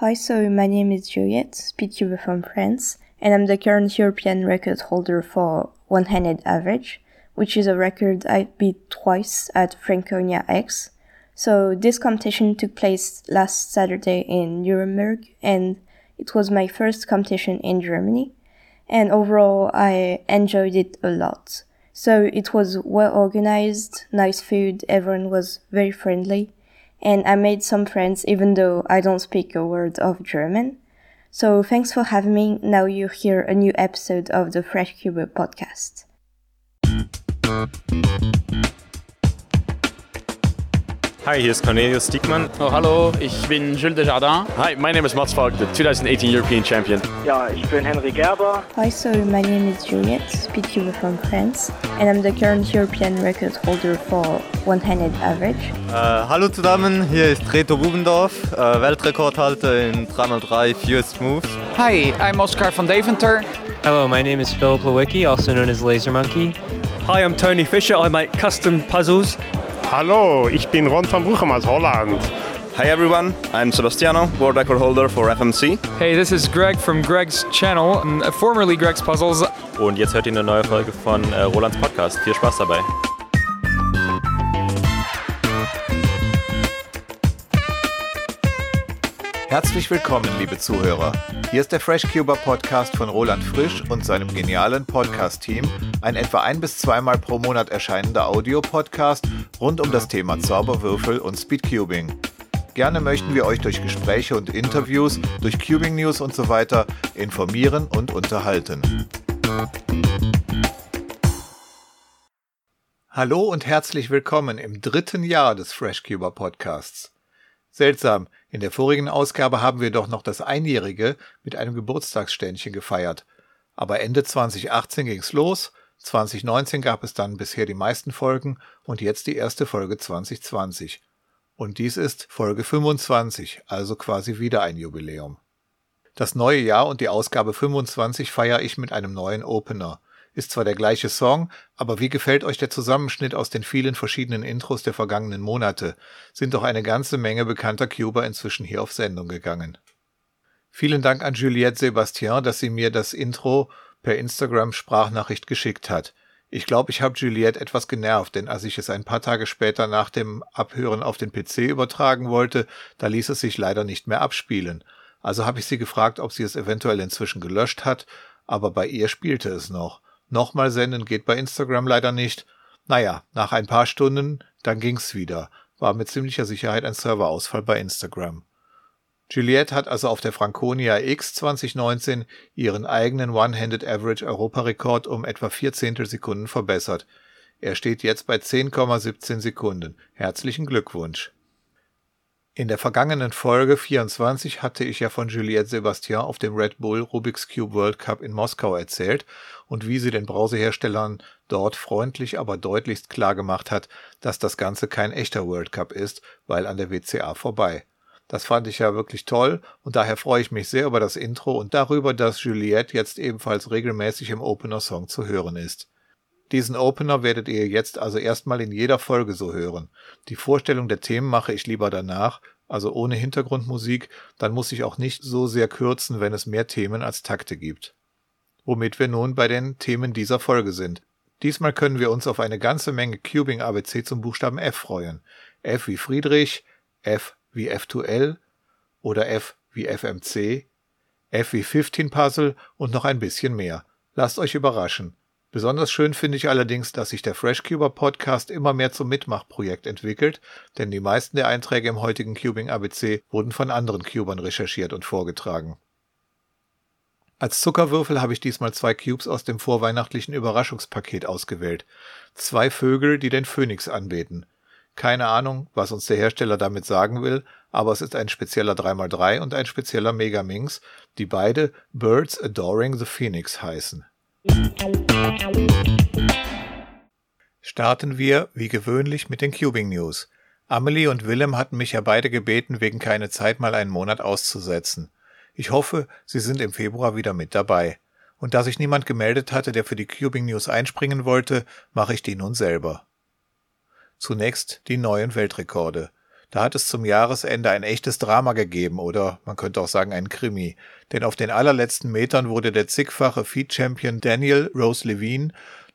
Hi, so my name is Juliette, speedcuber from France, and I'm the current European record holder for one-handed average, which is a record I beat twice at Franconia X. So this competition took place last Saturday in Nuremberg, and it was my first competition in Germany. And overall, I enjoyed it a lot. So it was well organized, nice food, everyone was very friendly, and I made some friends even though I don't speak a word of German. So thanks for having me. Now you hear a new episode of the Fresh Cuba podcast. Hi, hier ist Cornelius Diekmann. Oh, hallo, ich bin Jules Desjardins. Hi, my name is Mats Falk, the 2018 European Champion. Ja, ich bin Henry Gerber. Hi, so my name is Juliette, speedcuber from France, and I'm the current European record holder for one-handed average. Äh, hallo zusammen, hier ist Reto Bubendorf, äh, Weltrekordhalter in 3x3 Fewest Moves. Hi, I'm Oscar van Deventer. Hello, my name is Philip Lewicki, also known as Laser Monkey. Hi, I'm Tony Fisher. I make custom puzzles. Hallo, ich bin Ron van Bruchem aus Holland. Hi everyone, I'm Sebastiano, world record holder for FMC. Hey, this is Greg from Greg's channel, formerly Greg's Puzzles. Und jetzt hört ihr eine neue Folge von äh, Rolands Podcast. Viel Spaß dabei. Herzlich willkommen, liebe Zuhörer. Hier ist der FreshCuber Podcast von Roland Frisch und seinem genialen Podcast-Team, ein etwa ein bis zweimal pro Monat erscheinender Audiopodcast rund um das Thema Zauberwürfel und Speedcubing. Gerne möchten wir euch durch Gespräche und Interviews, durch Cubing News und so weiter informieren und unterhalten. Hallo und herzlich willkommen im dritten Jahr des FreshCuber Podcasts. Seltsam, in der vorigen Ausgabe haben wir doch noch das Einjährige mit einem Geburtstagsständchen gefeiert. Aber Ende 2018 ging's los, 2019 gab es dann bisher die meisten Folgen und jetzt die erste Folge 2020. Und dies ist Folge 25, also quasi wieder ein Jubiläum. Das neue Jahr und die Ausgabe 25 feiere ich mit einem neuen Opener. Ist zwar der gleiche Song, aber wie gefällt euch der Zusammenschnitt aus den vielen verschiedenen Intros der vergangenen Monate? Sind doch eine ganze Menge bekannter Cuber inzwischen hier auf Sendung gegangen. Vielen Dank an Juliette Sebastien, dass sie mir das Intro per Instagram Sprachnachricht geschickt hat. Ich glaube, ich habe Juliette etwas genervt, denn als ich es ein paar Tage später nach dem Abhören auf den PC übertragen wollte, da ließ es sich leider nicht mehr abspielen. Also habe ich sie gefragt, ob sie es eventuell inzwischen gelöscht hat, aber bei ihr spielte es noch. Nochmal senden geht bei Instagram leider nicht. Naja, nach ein paar Stunden, dann ging's wieder. War mit ziemlicher Sicherheit ein Serverausfall bei Instagram. Juliette hat also auf der Franconia X 2019 ihren eigenen One-Handed Average Europarekord um etwa vier Zehntelsekunden verbessert. Er steht jetzt bei 10,17 Sekunden. Herzlichen Glückwunsch. In der vergangenen Folge 24 hatte ich ja von Juliette Sebastien auf dem Red Bull Rubik's Cube World Cup in Moskau erzählt und wie sie den Browserherstellern dort freundlich aber deutlichst klar gemacht hat, dass das Ganze kein echter World Cup ist, weil an der WCA vorbei. Das fand ich ja wirklich toll und daher freue ich mich sehr über das Intro und darüber, dass Juliette jetzt ebenfalls regelmäßig im Opener Song zu hören ist. Diesen Opener werdet ihr jetzt also erstmal in jeder Folge so hören. Die Vorstellung der Themen mache ich lieber danach, also ohne Hintergrundmusik, dann muss ich auch nicht so sehr kürzen, wenn es mehr Themen als Takte gibt. Womit wir nun bei den Themen dieser Folge sind. Diesmal können wir uns auf eine ganze Menge Cubing ABC zum Buchstaben F freuen. F wie Friedrich, F wie F2L oder F wie FMC, F wie 15 Puzzle und noch ein bisschen mehr. Lasst euch überraschen. Besonders schön finde ich allerdings, dass sich der FreshCuber Podcast immer mehr zum Mitmachprojekt entwickelt, denn die meisten der Einträge im heutigen Cubing ABC wurden von anderen Cubern recherchiert und vorgetragen. Als Zuckerwürfel habe ich diesmal zwei Cubes aus dem vorweihnachtlichen Überraschungspaket ausgewählt. Zwei Vögel, die den Phönix anbeten. Keine Ahnung, was uns der Hersteller damit sagen will, aber es ist ein spezieller 3x3 und ein spezieller Megaminx, die beide Birds Adoring the Phoenix heißen. Starten wir, wie gewöhnlich, mit den Cubing News. Amelie und Willem hatten mich ja beide gebeten, wegen keine Zeit mal einen Monat auszusetzen. Ich hoffe, sie sind im Februar wieder mit dabei. Und da sich niemand gemeldet hatte, der für die Cubing News einspringen wollte, mache ich die nun selber. Zunächst die neuen Weltrekorde. Da hat es zum Jahresende ein echtes Drama gegeben oder man könnte auch sagen ein Krimi. Denn auf den allerletzten Metern wurde der zigfache Feed-Champion Daniel Rose Levine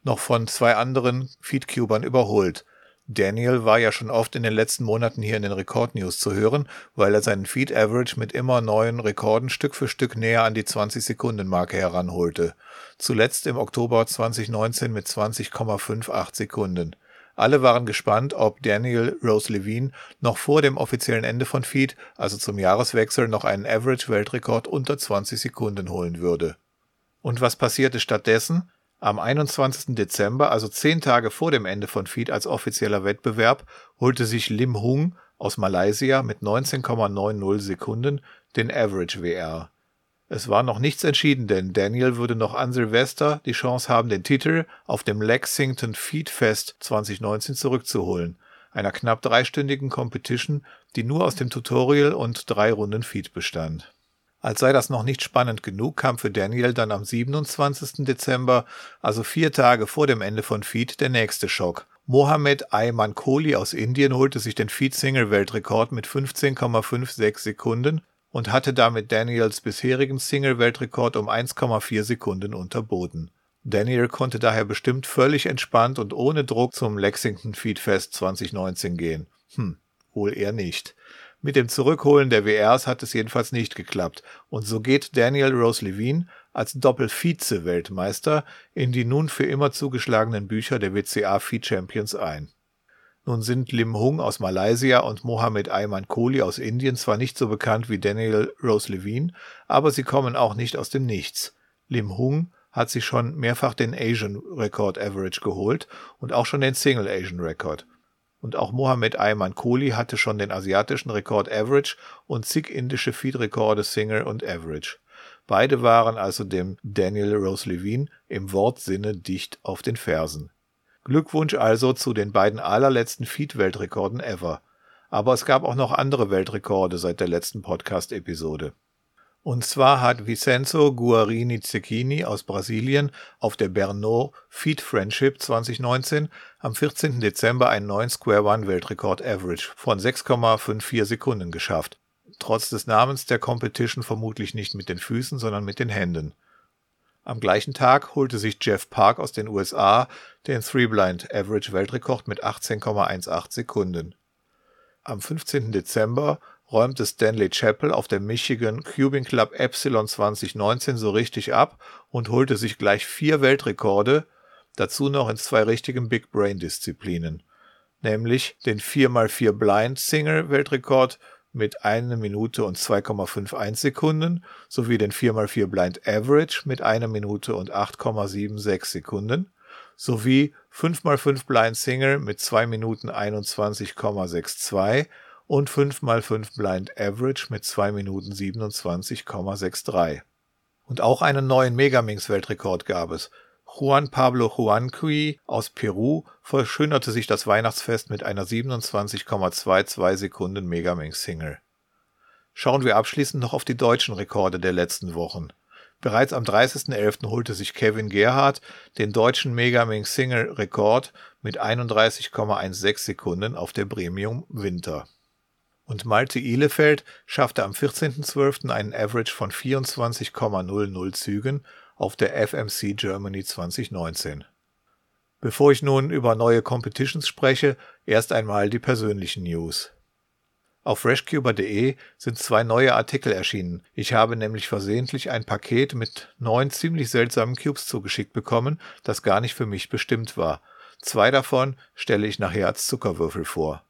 noch von zwei anderen Feed-Cubern überholt. Daniel war ja schon oft in den letzten Monaten hier in den Rekordnews zu hören, weil er seinen Feed Average mit immer neuen Rekorden Stück für Stück näher an die 20-Sekunden-Marke heranholte. Zuletzt im Oktober 2019 mit 20,58 Sekunden. Alle waren gespannt, ob Daniel Rose Levine noch vor dem offiziellen Ende von Feed, also zum Jahreswechsel, noch einen Average-Weltrekord unter 20 Sekunden holen würde. Und was passierte stattdessen? Am 21. Dezember, also zehn Tage vor dem Ende von Feed als offizieller Wettbewerb, holte sich Lim Hung aus Malaysia mit 19,90 Sekunden den Average WR. Es war noch nichts entschieden, denn Daniel würde noch an Silvester die Chance haben, den Titel auf dem Lexington Feed Fest 2019 zurückzuholen, einer knapp dreistündigen Competition, die nur aus dem Tutorial und drei Runden Feed bestand. Als sei das noch nicht spannend genug, kam für Daniel dann am 27. Dezember, also vier Tage vor dem Ende von Feed, der nächste Schock. Mohamed Ayman Kohli aus Indien holte sich den Feed-Single-Weltrekord mit 15,56 Sekunden und hatte damit Daniels bisherigen Single-Weltrekord um 1,4 Sekunden unterboten. Daniel konnte daher bestimmt völlig entspannt und ohne Druck zum Lexington Feed Fest 2019 gehen. Hm, wohl eher nicht. Mit dem Zurückholen der WRs hat es jedenfalls nicht geklappt. Und so geht Daniel Rose Levine als Doppel-Vize-Weltmeister in die nun für immer zugeschlagenen Bücher der WCA Feed Champions ein. Nun sind Lim Hung aus Malaysia und Mohammed Ayman Kohli aus Indien zwar nicht so bekannt wie Daniel Rose Levine, aber sie kommen auch nicht aus dem Nichts. Lim Hung hat sich schon mehrfach den Asian Record Average geholt und auch schon den Single Asian Record und auch Mohammed Ayman Kohli hatte schon den asiatischen Rekord Average und zig indische Feed-Rekorde Single und Average. Beide waren also dem Daniel Rose Levine im Wortsinne dicht auf den Fersen. Glückwunsch also zu den beiden allerletzten Feed-Weltrekorden ever. Aber es gab auch noch andere Weltrekorde seit der letzten Podcast-Episode. Und zwar hat Vicenzo Guarini Cecchini aus Brasilien auf der Bernot Feed Friendship 2019 am 14. Dezember einen neuen Square One Weltrekord Average von 6,54 Sekunden geschafft. Trotz des Namens der Competition vermutlich nicht mit den Füßen, sondern mit den Händen. Am gleichen Tag holte sich Jeff Park aus den USA den Three Blind Average Weltrekord mit 18,18 Sekunden. Am 15. Dezember räumte Stanley Chappell auf der Michigan Cubing Club Epsilon 2019 so richtig ab und holte sich gleich vier Weltrekorde, dazu noch in zwei richtigen Big Brain Disziplinen, nämlich den 4x4 Blind Single Weltrekord mit 1 Minute und 2,51 Sekunden sowie den 4x4 Blind Average mit 1 Minute und 8,76 Sekunden sowie 5x5 Blind Single mit 2 Minuten 21,62 und 5x5 Blind Average mit 2 Minuten 27,63. Und auch einen neuen Megaminx-Weltrekord gab es. Juan Pablo Juanqui aus Peru verschönerte sich das Weihnachtsfest mit einer 27,22 Sekunden Megaminx-Single. Schauen wir abschließend noch auf die deutschen Rekorde der letzten Wochen. Bereits am 30.11. holte sich Kevin Gerhardt den deutschen Megaminx Single Rekord mit 31,16 Sekunden auf der Premium Winter und Malte Ihlefeld schaffte am 14.12. einen Average von 24,00 Zügen auf der FMC Germany 2019. Bevor ich nun über neue Competitions spreche, erst einmal die persönlichen News. Auf freshcuber.de sind zwei neue Artikel erschienen. Ich habe nämlich versehentlich ein Paket mit neun ziemlich seltsamen Cubes zugeschickt bekommen, das gar nicht für mich bestimmt war. Zwei davon stelle ich nachher als Zuckerwürfel vor.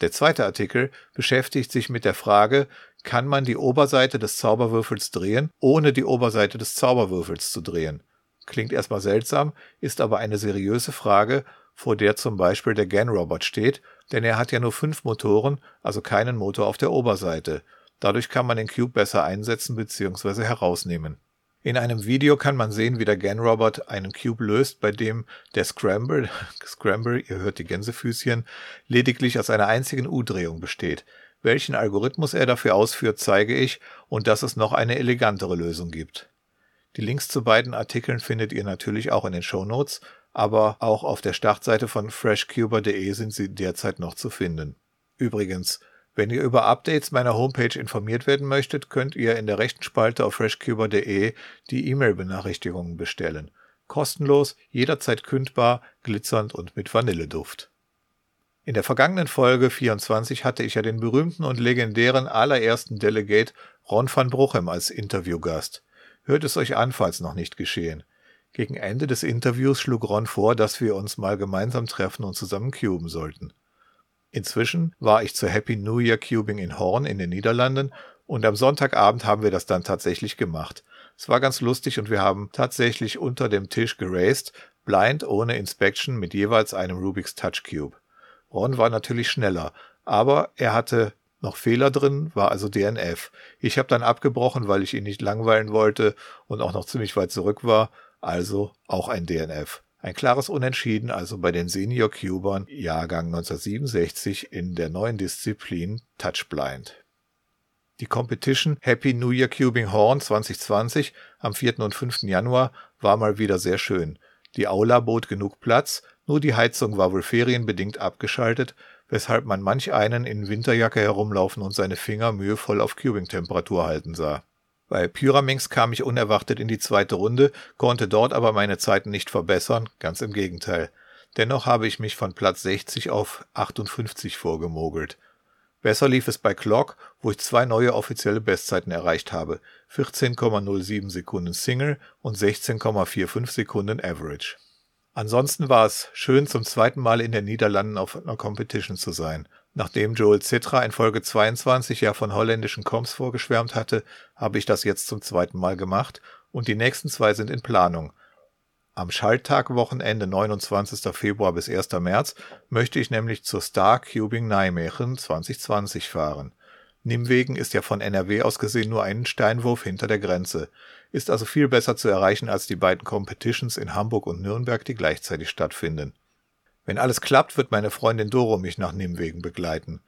Der zweite Artikel beschäftigt sich mit der Frage, kann man die Oberseite des Zauberwürfels drehen, ohne die Oberseite des Zauberwürfels zu drehen? Klingt erstmal seltsam, ist aber eine seriöse Frage, vor der zum Beispiel der GAN-Robot steht, denn er hat ja nur fünf Motoren, also keinen Motor auf der Oberseite. Dadurch kann man den Cube besser einsetzen bzw. herausnehmen. In einem Video kann man sehen, wie der GAN-Robot einen Cube löst, bei dem der Scramble, Scramble, ihr hört die Gänsefüßchen, lediglich aus einer einzigen U-Drehung besteht. Welchen Algorithmus er dafür ausführt, zeige ich und dass es noch eine elegantere Lösung gibt. Die Links zu beiden Artikeln findet ihr natürlich auch in den Show Notes, aber auch auf der Startseite von freshcuber.de sind sie derzeit noch zu finden. Übrigens, Wenn ihr über Updates meiner Homepage informiert werden möchtet, könnt ihr in der rechten Spalte auf freshcuber.de die E-Mail-Benachrichtigungen bestellen. Kostenlos, jederzeit kündbar, glitzernd und mit Vanilleduft. In der vergangenen Folge 24 hatte ich ja den berühmten und legendären allerersten Delegate Ron van Bruchem als Interviewgast. Hört es euch an, falls noch nicht geschehen. Gegen Ende des Interviews schlug Ron vor, dass wir uns mal gemeinsam treffen und zusammen cuben sollten. Inzwischen war ich zur Happy New Year Cubing in Horn in den Niederlanden und am Sonntagabend haben wir das dann tatsächlich gemacht. Es war ganz lustig und wir haben tatsächlich unter dem Tisch geraced, blind ohne Inspection mit jeweils einem Rubik's Touch Cube. Ron war natürlich schneller, aber er hatte noch Fehler drin, war also DNF. Ich habe dann abgebrochen, weil ich ihn nicht langweilen wollte und auch noch ziemlich weit zurück war, also auch ein DNF. Ein klares Unentschieden also bei den Senior Cubern Jahrgang 1967 in der neuen Disziplin Touch Blind. Die Competition Happy New Year Cubing Horn 2020 am 4. und 5. Januar war mal wieder sehr schön. Die Aula bot genug Platz, nur die Heizung war wohl ferienbedingt abgeschaltet, weshalb man manch einen in Winterjacke herumlaufen und seine Finger mühevoll auf Cubing-Temperatur halten sah. Bei Pyraminx kam ich unerwartet in die zweite Runde, konnte dort aber meine Zeiten nicht verbessern, ganz im Gegenteil. Dennoch habe ich mich von Platz 60 auf 58 vorgemogelt. Besser lief es bei Clock, wo ich zwei neue offizielle Bestzeiten erreicht habe, 14,07 Sekunden Single und 16,45 Sekunden Average. Ansonsten war es schön, zum zweiten Mal in den Niederlanden auf einer Competition zu sein. Nachdem Joel Citra in Folge 22 ja von holländischen Coms vorgeschwärmt hatte, habe ich das jetzt zum zweiten Mal gemacht und die nächsten zwei sind in Planung. Am Schalttag-Wochenende 29. Februar bis 1. März möchte ich nämlich zur Star Cubing Nijmegen 2020 fahren. Nimwegen ist ja von NRW aus gesehen nur einen Steinwurf hinter der Grenze, ist also viel besser zu erreichen als die beiden Competitions in Hamburg und Nürnberg, die gleichzeitig stattfinden. Wenn alles klappt, wird meine Freundin Doro mich nach Nimwegen begleiten.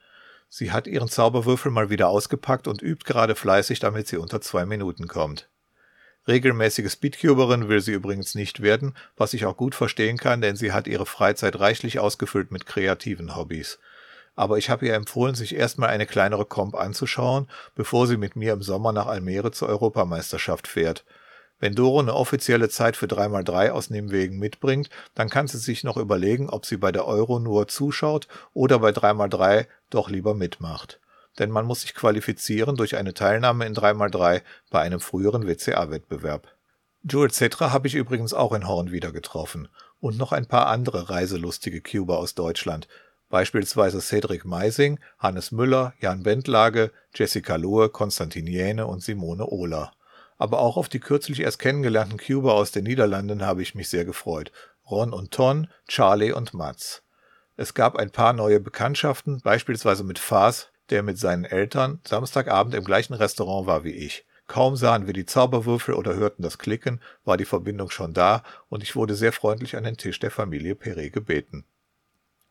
Sie hat ihren Zauberwürfel mal wieder ausgepackt und übt gerade fleißig, damit sie unter zwei Minuten kommt. Regelmäßige Speedcuberin will sie übrigens nicht werden, was ich auch gut verstehen kann, denn sie hat ihre Freizeit reichlich ausgefüllt mit kreativen Hobbys. Aber ich habe ihr empfohlen, sich erstmal eine kleinere Comp anzuschauen, bevor sie mit mir im Sommer nach Almere zur Europameisterschaft fährt. Wenn Doro eine offizielle Zeit für 3x3 aus Nimwegen mitbringt, dann kann sie sich noch überlegen, ob sie bei der Euro nur zuschaut oder bei 3x3 doch lieber mitmacht. Denn man muss sich qualifizieren durch eine Teilnahme in 3x3 bei einem früheren WCA-Wettbewerb. Jules Cetra habe ich übrigens auch in Horn wieder getroffen. Und noch ein paar andere reiselustige Cuber aus Deutschland. Beispielsweise Cedric Meising, Hannes Müller, Jan Bentlage, Jessica Lohe, Konstantin Jähne und Simone Ohler aber auch auf die kürzlich erst kennengelernten Cuba aus den Niederlanden habe ich mich sehr gefreut. Ron und Ton, Charlie und Mats. Es gab ein paar neue Bekanntschaften, beispielsweise mit Fas, der mit seinen Eltern Samstagabend im gleichen Restaurant war wie ich. Kaum sahen wir die Zauberwürfel oder hörten das Klicken, war die Verbindung schon da und ich wurde sehr freundlich an den Tisch der Familie Perret gebeten.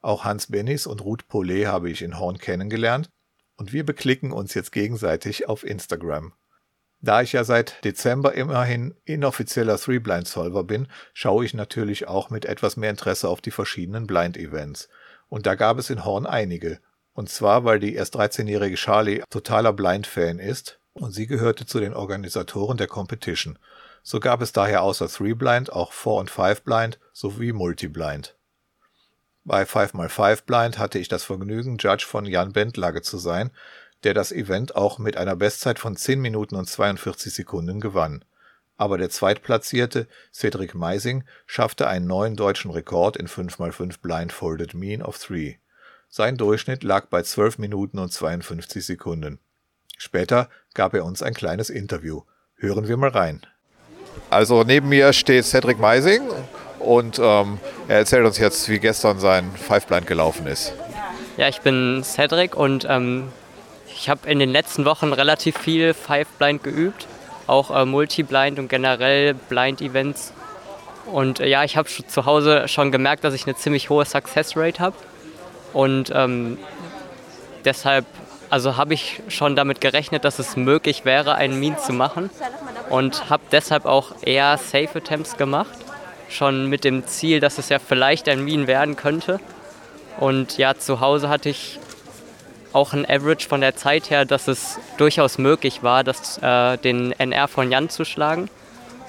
Auch Hans Bennis und Ruth Paulet habe ich in Horn kennengelernt und wir beklicken uns jetzt gegenseitig auf Instagram. Da ich ja seit Dezember immerhin inoffizieller Three-Blind-Solver bin, schaue ich natürlich auch mit etwas mehr Interesse auf die verschiedenen Blind-Events. Und da gab es in Horn einige. Und zwar, weil die erst 13-jährige Charlie totaler Blind-Fan ist und sie gehörte zu den Organisatoren der Competition. So gab es daher außer Three-Blind auch Four- und Five-Blind sowie Multi-Blind. Bei 5x5 Blind hatte ich das Vergnügen, Judge von Jan Bentlage zu sein, der das Event auch mit einer Bestzeit von 10 Minuten und 42 Sekunden gewann. Aber der Zweitplatzierte, Cedric Meising, schaffte einen neuen deutschen Rekord in 5x5 Blindfolded Mean of 3. Sein Durchschnitt lag bei 12 Minuten und 52 Sekunden. Später gab er uns ein kleines Interview. Hören wir mal rein. Also neben mir steht Cedric Meising und ähm, er erzählt uns jetzt, wie gestern sein Five Blind gelaufen ist. Ja, ich bin Cedric und ähm, ich habe in den letzten Wochen relativ viel Five Blind geübt, auch äh, Multi-Blind und generell Blind-Events. Und äh, ja, ich habe zu Hause schon gemerkt, dass ich eine ziemlich hohe Success Rate habe. Und ähm, deshalb, also habe ich schon damit gerechnet, dass es möglich wäre, einen Mean zu machen. Und habe deshalb auch eher Safe Attempts gemacht. Schon mit dem Ziel, dass es ja vielleicht ein Mean werden könnte. Und ja, zu Hause hatte ich auch ein Average von der Zeit her, dass es durchaus möglich war, das, äh, den NR von Jan zu schlagen.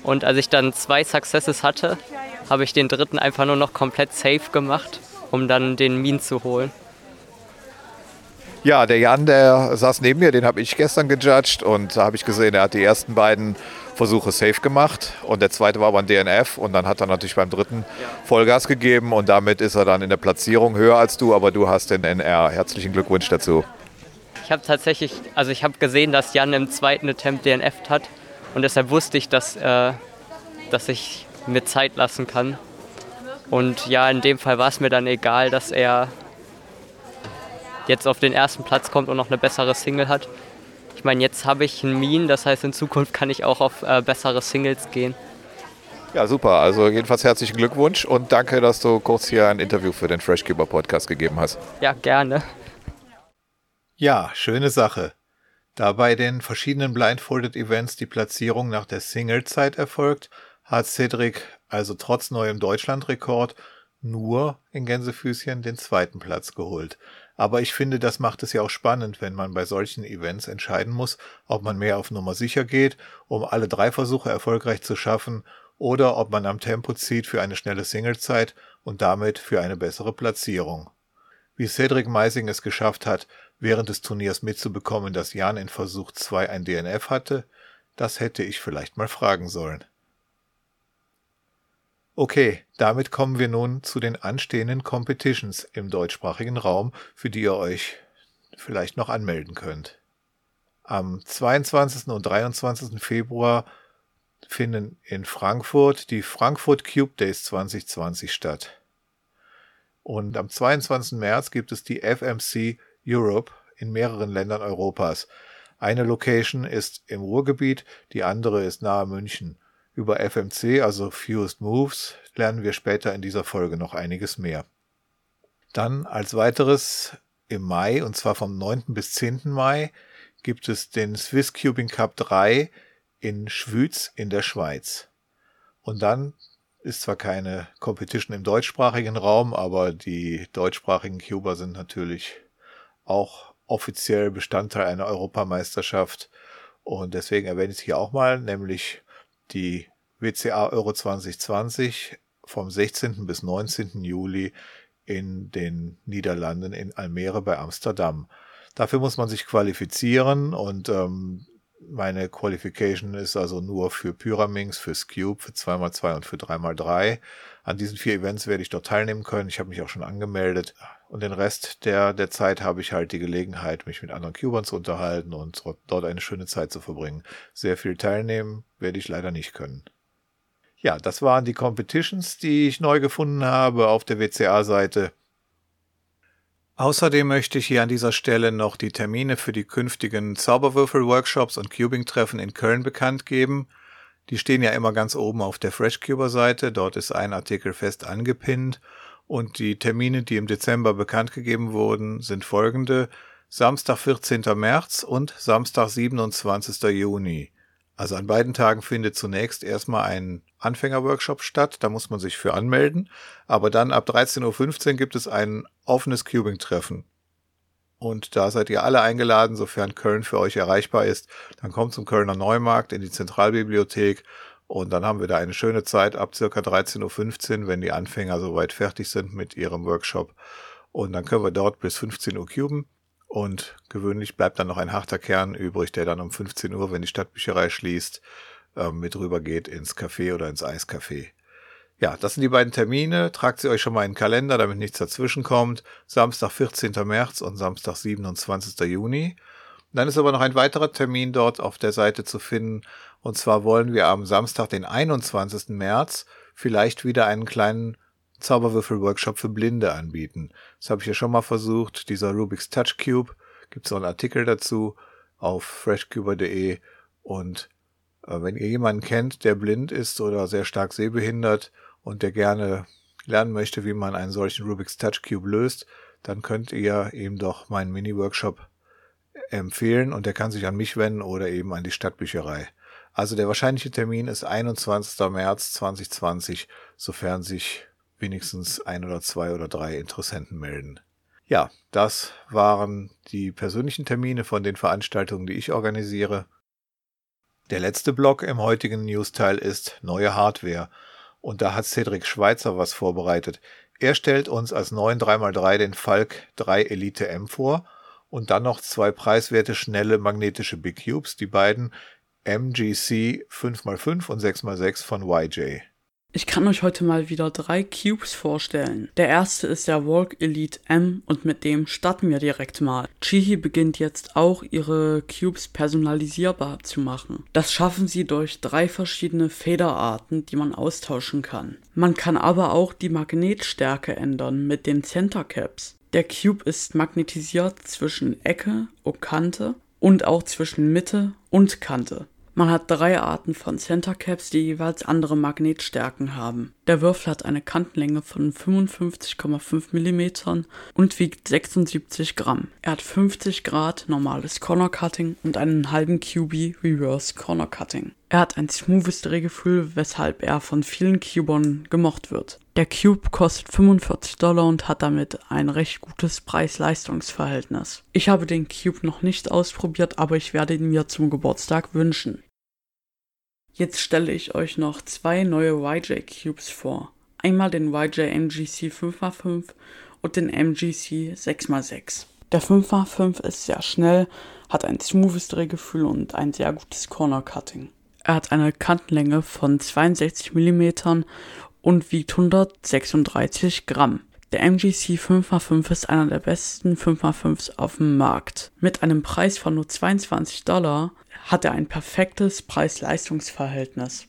Und als ich dann zwei Successes hatte, habe ich den dritten einfach nur noch komplett safe gemacht, um dann den Min zu holen. Ja, der Jan, der saß neben mir, den habe ich gestern gejudged und da habe ich gesehen, er hat die ersten beiden Versuche safe gemacht und der zweite war beim DNF und dann hat er natürlich beim dritten Vollgas gegeben und damit ist er dann in der Platzierung höher als du, aber du hast den NR. Herzlichen Glückwunsch dazu. Ich habe tatsächlich, also ich habe gesehen, dass Jan im zweiten Attempt DNF hat und deshalb wusste ich, dass, äh, dass ich mir Zeit lassen kann. Und ja, in dem Fall war es mir dann egal, dass er jetzt auf den ersten Platz kommt und noch eine bessere Single hat. Ich meine, jetzt habe ich einen Mean, das heißt, in Zukunft kann ich auch auf äh, bessere Singles gehen. Ja, super. Also jedenfalls herzlichen Glückwunsch und danke, dass du kurz hier ein Interview für den Freshkeeper Podcast gegeben hast. Ja, gerne. Ja, schöne Sache. Da bei den verschiedenen Blindfolded Events die Platzierung nach der Singlezeit erfolgt, hat Cedric also trotz neuem Deutschlandrekord nur in Gänsefüßchen den zweiten Platz geholt. Aber ich finde, das macht es ja auch spannend, wenn man bei solchen Events entscheiden muss, ob man mehr auf Nummer sicher geht, um alle drei Versuche erfolgreich zu schaffen, oder ob man am Tempo zieht für eine schnelle Singlezeit und damit für eine bessere Platzierung. Wie Cedric Meising es geschafft hat, während des Turniers mitzubekommen, dass Jan in Versuch 2 ein DNF hatte, das hätte ich vielleicht mal fragen sollen. Okay, damit kommen wir nun zu den anstehenden Competitions im deutschsprachigen Raum, für die ihr euch vielleicht noch anmelden könnt. Am 22. und 23. Februar finden in Frankfurt die Frankfurt Cube Days 2020 statt. Und am 22. März gibt es die FMC Europe in mehreren Ländern Europas. Eine Location ist im Ruhrgebiet, die andere ist nahe München. Über FMC, also Fused Moves, lernen wir später in dieser Folge noch einiges mehr. Dann als weiteres im Mai, und zwar vom 9. bis 10. Mai, gibt es den Swiss Cubing Cup 3 in Schwyz in der Schweiz. Und dann ist zwar keine Competition im deutschsprachigen Raum, aber die deutschsprachigen Cuber sind natürlich auch offiziell Bestandteil einer Europameisterschaft. Und deswegen erwähne ich es hier auch mal, nämlich die WCA Euro 2020 vom 16. bis 19. Juli in den Niederlanden in Almere bei Amsterdam. Dafür muss man sich qualifizieren und ähm, meine Qualification ist also nur für Pyraminx, für Cube, für 2x2 und für 3x3. An diesen vier Events werde ich dort teilnehmen können. Ich habe mich auch schon angemeldet. Und den Rest der, der Zeit habe ich halt die Gelegenheit, mich mit anderen Cubern zu unterhalten und dort eine schöne Zeit zu verbringen. Sehr viel teilnehmen werde ich leider nicht können. Ja, das waren die Competitions, die ich neu gefunden habe auf der WCA-Seite. Außerdem möchte ich hier an dieser Stelle noch die Termine für die künftigen Zauberwürfel-Workshops und Cubing-Treffen in Köln bekannt geben. Die stehen ja immer ganz oben auf der FreshCuber-Seite. Dort ist ein Artikel fest angepinnt. Und die Termine, die im Dezember bekannt gegeben wurden, sind folgende. Samstag 14. März und Samstag 27. Juni. Also an beiden Tagen findet zunächst erstmal ein Anfängerworkshop statt, da muss man sich für anmelden, aber dann ab 13.15 Uhr gibt es ein offenes Cubing-Treffen. Und da seid ihr alle eingeladen, sofern Köln für euch erreichbar ist. Dann kommt zum Kölner Neumarkt in die Zentralbibliothek und dann haben wir da eine schöne Zeit ab circa 13.15 Uhr, wenn die Anfänger soweit fertig sind mit ihrem Workshop. Und dann können wir dort bis 15 Uhr cuben. Und gewöhnlich bleibt dann noch ein harter Kern übrig, der dann um 15 Uhr, wenn die Stadtbücherei schließt, ähm, mit rüber geht ins Café oder ins Eiscafé. Ja, das sind die beiden Termine. Tragt sie euch schon mal in den Kalender, damit nichts dazwischen kommt. Samstag 14. März und Samstag 27. Juni. Dann ist aber noch ein weiterer Termin dort auf der Seite zu finden. Und zwar wollen wir am Samstag, den 21. März, vielleicht wieder einen kleinen Zauberwürfel-Workshop für Blinde anbieten. Das habe ich ja schon mal versucht. Dieser Rubik's Touch Cube. Gibt es auch einen Artikel dazu auf freshcuber.de. Und äh, wenn ihr jemanden kennt, der blind ist oder sehr stark sehbehindert und der gerne lernen möchte, wie man einen solchen Rubik's Touch Cube löst, dann könnt ihr ihm doch meinen Mini-Workshop empfehlen und der kann sich an mich wenden oder eben an die Stadtbücherei. Also der wahrscheinliche Termin ist 21. März 2020, sofern sich wenigstens ein oder zwei oder drei Interessenten melden. Ja, das waren die persönlichen Termine von den Veranstaltungen, die ich organisiere. Der letzte Block im heutigen News-Teil ist neue Hardware. Und da hat Cedric Schweizer was vorbereitet. Er stellt uns als neuen 3x3 den Falk 3 Elite M vor und dann noch zwei preiswerte schnelle magnetische Big Cubes, die beiden MGC 5x5 und 6x6 von YJ. Ich kann euch heute mal wieder drei Cubes vorstellen. Der erste ist der Walk Elite M und mit dem starten wir direkt mal. Chihi beginnt jetzt auch ihre Cubes personalisierbar zu machen. Das schaffen sie durch drei verschiedene Federarten, die man austauschen kann. Man kann aber auch die Magnetstärke ändern mit den Center Caps. Der Cube ist magnetisiert zwischen Ecke und Kante und auch zwischen Mitte und Kante. Man hat drei Arten von Center Caps, die jeweils andere Magnetstärken haben. Der Würfel hat eine Kantenlänge von 55,5 mm und wiegt 76 Gramm. Er hat 50 Grad normales Corner Cutting und einen halben QB Reverse Corner Cutting. Er hat ein smoothes Drehgefühl, weshalb er von vielen Cubern gemocht wird. Der Cube kostet 45 Dollar und hat damit ein recht gutes Preis-Leistungs-Verhältnis. Ich habe den Cube noch nicht ausprobiert, aber ich werde ihn mir zum Geburtstag wünschen. Jetzt stelle ich euch noch zwei neue YJ Cubes vor. Einmal den YJ MGC 5x5 und den MGC 6x6. Der 5x5 ist sehr schnell, hat ein smoothes Drehgefühl und ein sehr gutes Corner Cutting. Er hat eine Kantenlänge von 62 mm und wiegt 136 Gramm. Der MGC 5x5 ist einer der besten 5x5s auf dem Markt. Mit einem Preis von nur 22 Dollar hat er ein perfektes Preis-Leistungs-Verhältnis.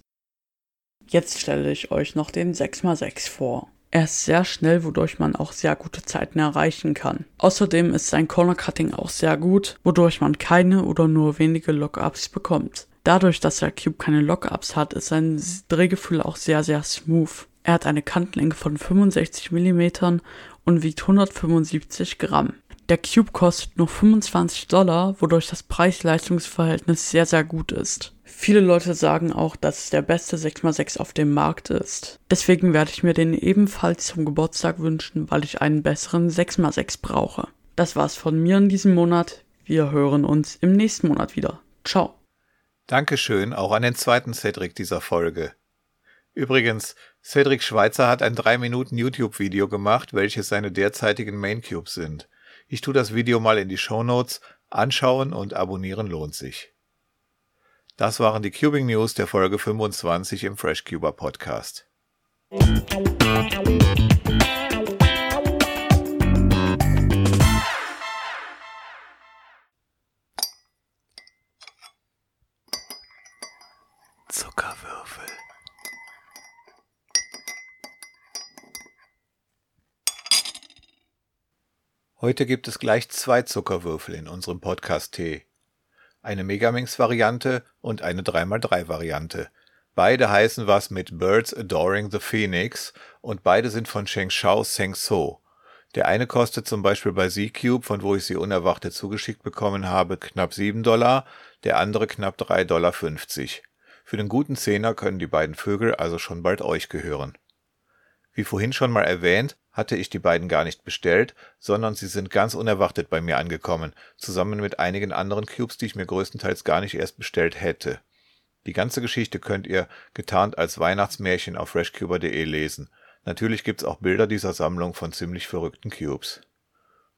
Jetzt stelle ich euch noch den 6x6 vor. Er ist sehr schnell, wodurch man auch sehr gute Zeiten erreichen kann. Außerdem ist sein Corner Cutting auch sehr gut, wodurch man keine oder nur wenige Lockups bekommt. Dadurch, dass der Cube keine Lockups hat, ist sein Drehgefühl auch sehr, sehr smooth. Er hat eine Kantenlänge von 65 mm und wiegt 175 Gramm. Der Cube kostet nur 25 Dollar, wodurch das Preis-Leistungs-Verhältnis sehr, sehr gut ist. Viele Leute sagen auch, dass es der beste 6x6 auf dem Markt ist. Deswegen werde ich mir den ebenfalls zum Geburtstag wünschen, weil ich einen besseren 6x6 brauche. Das war's von mir in diesem Monat. Wir hören uns im nächsten Monat wieder. Ciao. Dankeschön auch an den zweiten Cedric dieser Folge. Übrigens, Cedric Schweitzer hat ein 3 Minuten YouTube-Video gemacht, welches seine derzeitigen Main Cubes sind. Ich tue das Video mal in die Show Notes. Anschauen und abonnieren lohnt sich. Das waren die Cubing News der Folge 25 im FreshCuber Podcast. Heute gibt es gleich zwei Zuckerwürfel in unserem Podcast-Tee. Eine Megamix-Variante und eine 3x3-Variante. Beide heißen was mit Birds Adoring the Phoenix und beide sind von Shengshao Sengso. Der eine kostet zum Beispiel bei Z-Cube, von wo ich sie unerwartet zugeschickt bekommen habe, knapp 7 Dollar, der andere knapp 3,50 Dollar. Für den guten Zehner können die beiden Vögel also schon bald euch gehören. Wie vorhin schon mal erwähnt, hatte ich die beiden gar nicht bestellt, sondern sie sind ganz unerwartet bei mir angekommen, zusammen mit einigen anderen Cubes, die ich mir größtenteils gar nicht erst bestellt hätte. Die ganze Geschichte könnt ihr getarnt als Weihnachtsmärchen auf freshcuber.de lesen. Natürlich gibt's auch Bilder dieser Sammlung von ziemlich verrückten Cubes.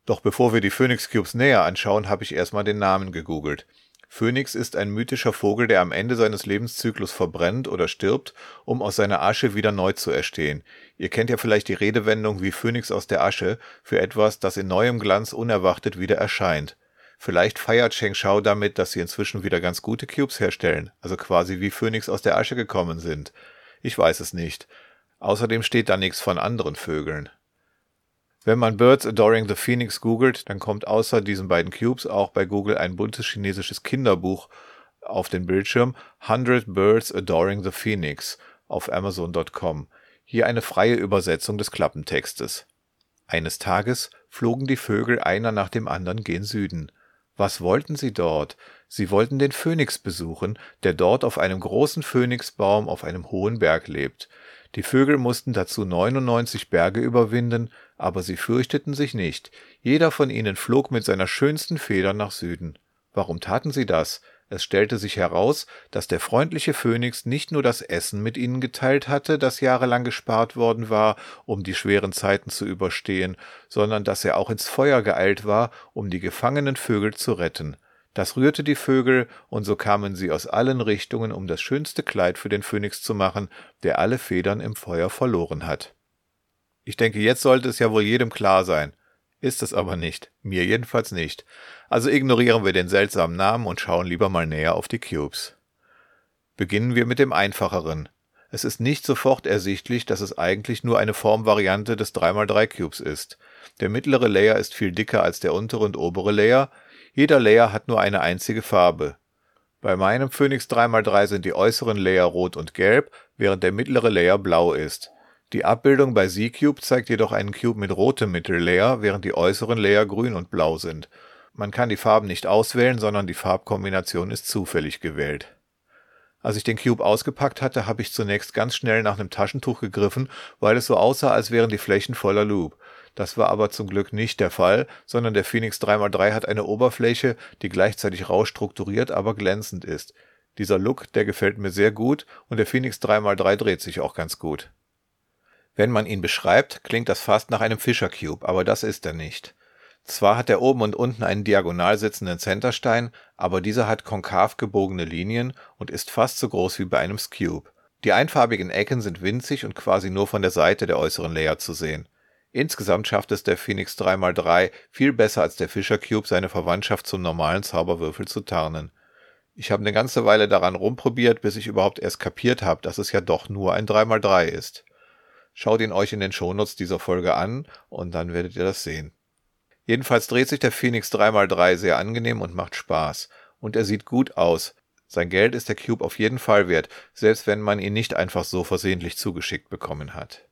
Doch bevor wir die Phoenix Cubes näher anschauen, habe ich erstmal den Namen gegoogelt. Phönix ist ein mythischer Vogel, der am Ende seines Lebenszyklus verbrennt oder stirbt, um aus seiner Asche wieder neu zu erstehen. Ihr kennt ja vielleicht die Redewendung wie Phönix aus der Asche für etwas, das in neuem Glanz unerwartet wieder erscheint. Vielleicht feiert Sheng Shao damit, dass sie inzwischen wieder ganz gute Cubes herstellen, also quasi wie Phönix aus der Asche gekommen sind. Ich weiß es nicht. Außerdem steht da nichts von anderen Vögeln. Wenn man Birds Adoring the Phoenix googelt, dann kommt außer diesen beiden Cubes auch bei Google ein buntes chinesisches Kinderbuch auf den Bildschirm 100 Birds Adoring the Phoenix auf Amazon.com. Hier eine freie Übersetzung des Klappentextes. Eines Tages flogen die Vögel einer nach dem anderen gen Süden. Was wollten sie dort? Sie wollten den Phönix besuchen, der dort auf einem großen Phönixbaum auf einem hohen Berg lebt. Die Vögel mussten dazu 99 Berge überwinden, aber sie fürchteten sich nicht. Jeder von ihnen flog mit seiner schönsten Feder nach Süden. Warum taten sie das? Es stellte sich heraus, dass der freundliche Phönix nicht nur das Essen mit ihnen geteilt hatte, das jahrelang gespart worden war, um die schweren Zeiten zu überstehen, sondern dass er auch ins Feuer geeilt war, um die gefangenen Vögel zu retten. Das rührte die Vögel, und so kamen sie aus allen Richtungen, um das schönste Kleid für den Phönix zu machen, der alle Federn im Feuer verloren hat. Ich denke, jetzt sollte es ja wohl jedem klar sein. Ist es aber nicht. Mir jedenfalls nicht. Also ignorieren wir den seltsamen Namen und schauen lieber mal näher auf die Cubes. Beginnen wir mit dem einfacheren. Es ist nicht sofort ersichtlich, dass es eigentlich nur eine Formvariante des 3x3 Cubes ist. Der mittlere Layer ist viel dicker als der untere und obere Layer. Jeder Layer hat nur eine einzige Farbe. Bei meinem Phoenix 3x3 sind die äußeren Layer rot und gelb, während der mittlere Layer blau ist. Die Abbildung bei Z-Cube zeigt jedoch einen Cube mit rotem Mittellayer, während die äußeren Layer grün und blau sind. Man kann die Farben nicht auswählen, sondern die Farbkombination ist zufällig gewählt. Als ich den Cube ausgepackt hatte, habe ich zunächst ganz schnell nach einem Taschentuch gegriffen, weil es so aussah, als wären die Flächen voller Loop. Das war aber zum Glück nicht der Fall, sondern der Phoenix 3x3 hat eine Oberfläche, die gleichzeitig rau strukturiert, aber glänzend ist. Dieser Look, der gefällt mir sehr gut und der Phoenix 3x3 dreht sich auch ganz gut. Wenn man ihn beschreibt, klingt das fast nach einem Fischer Cube, aber das ist er nicht. Zwar hat er oben und unten einen diagonal sitzenden Centerstein, aber dieser hat konkav gebogene Linien und ist fast so groß wie bei einem Cube. Die einfarbigen Ecken sind winzig und quasi nur von der Seite der äußeren Layer zu sehen. Insgesamt schafft es der Phoenix 3x3 viel besser als der Fischer Cube seine Verwandtschaft zum normalen Zauberwürfel zu tarnen. Ich habe eine ganze Weile daran rumprobiert, bis ich überhaupt erst kapiert habe, dass es ja doch nur ein 3x3 ist. Schaut ihn euch in den Shownotes dieser Folge an und dann werdet ihr das sehen. Jedenfalls dreht sich der Phoenix 3x3 sehr angenehm und macht Spaß. Und er sieht gut aus. Sein Geld ist der Cube auf jeden Fall wert, selbst wenn man ihn nicht einfach so versehentlich zugeschickt bekommen hat.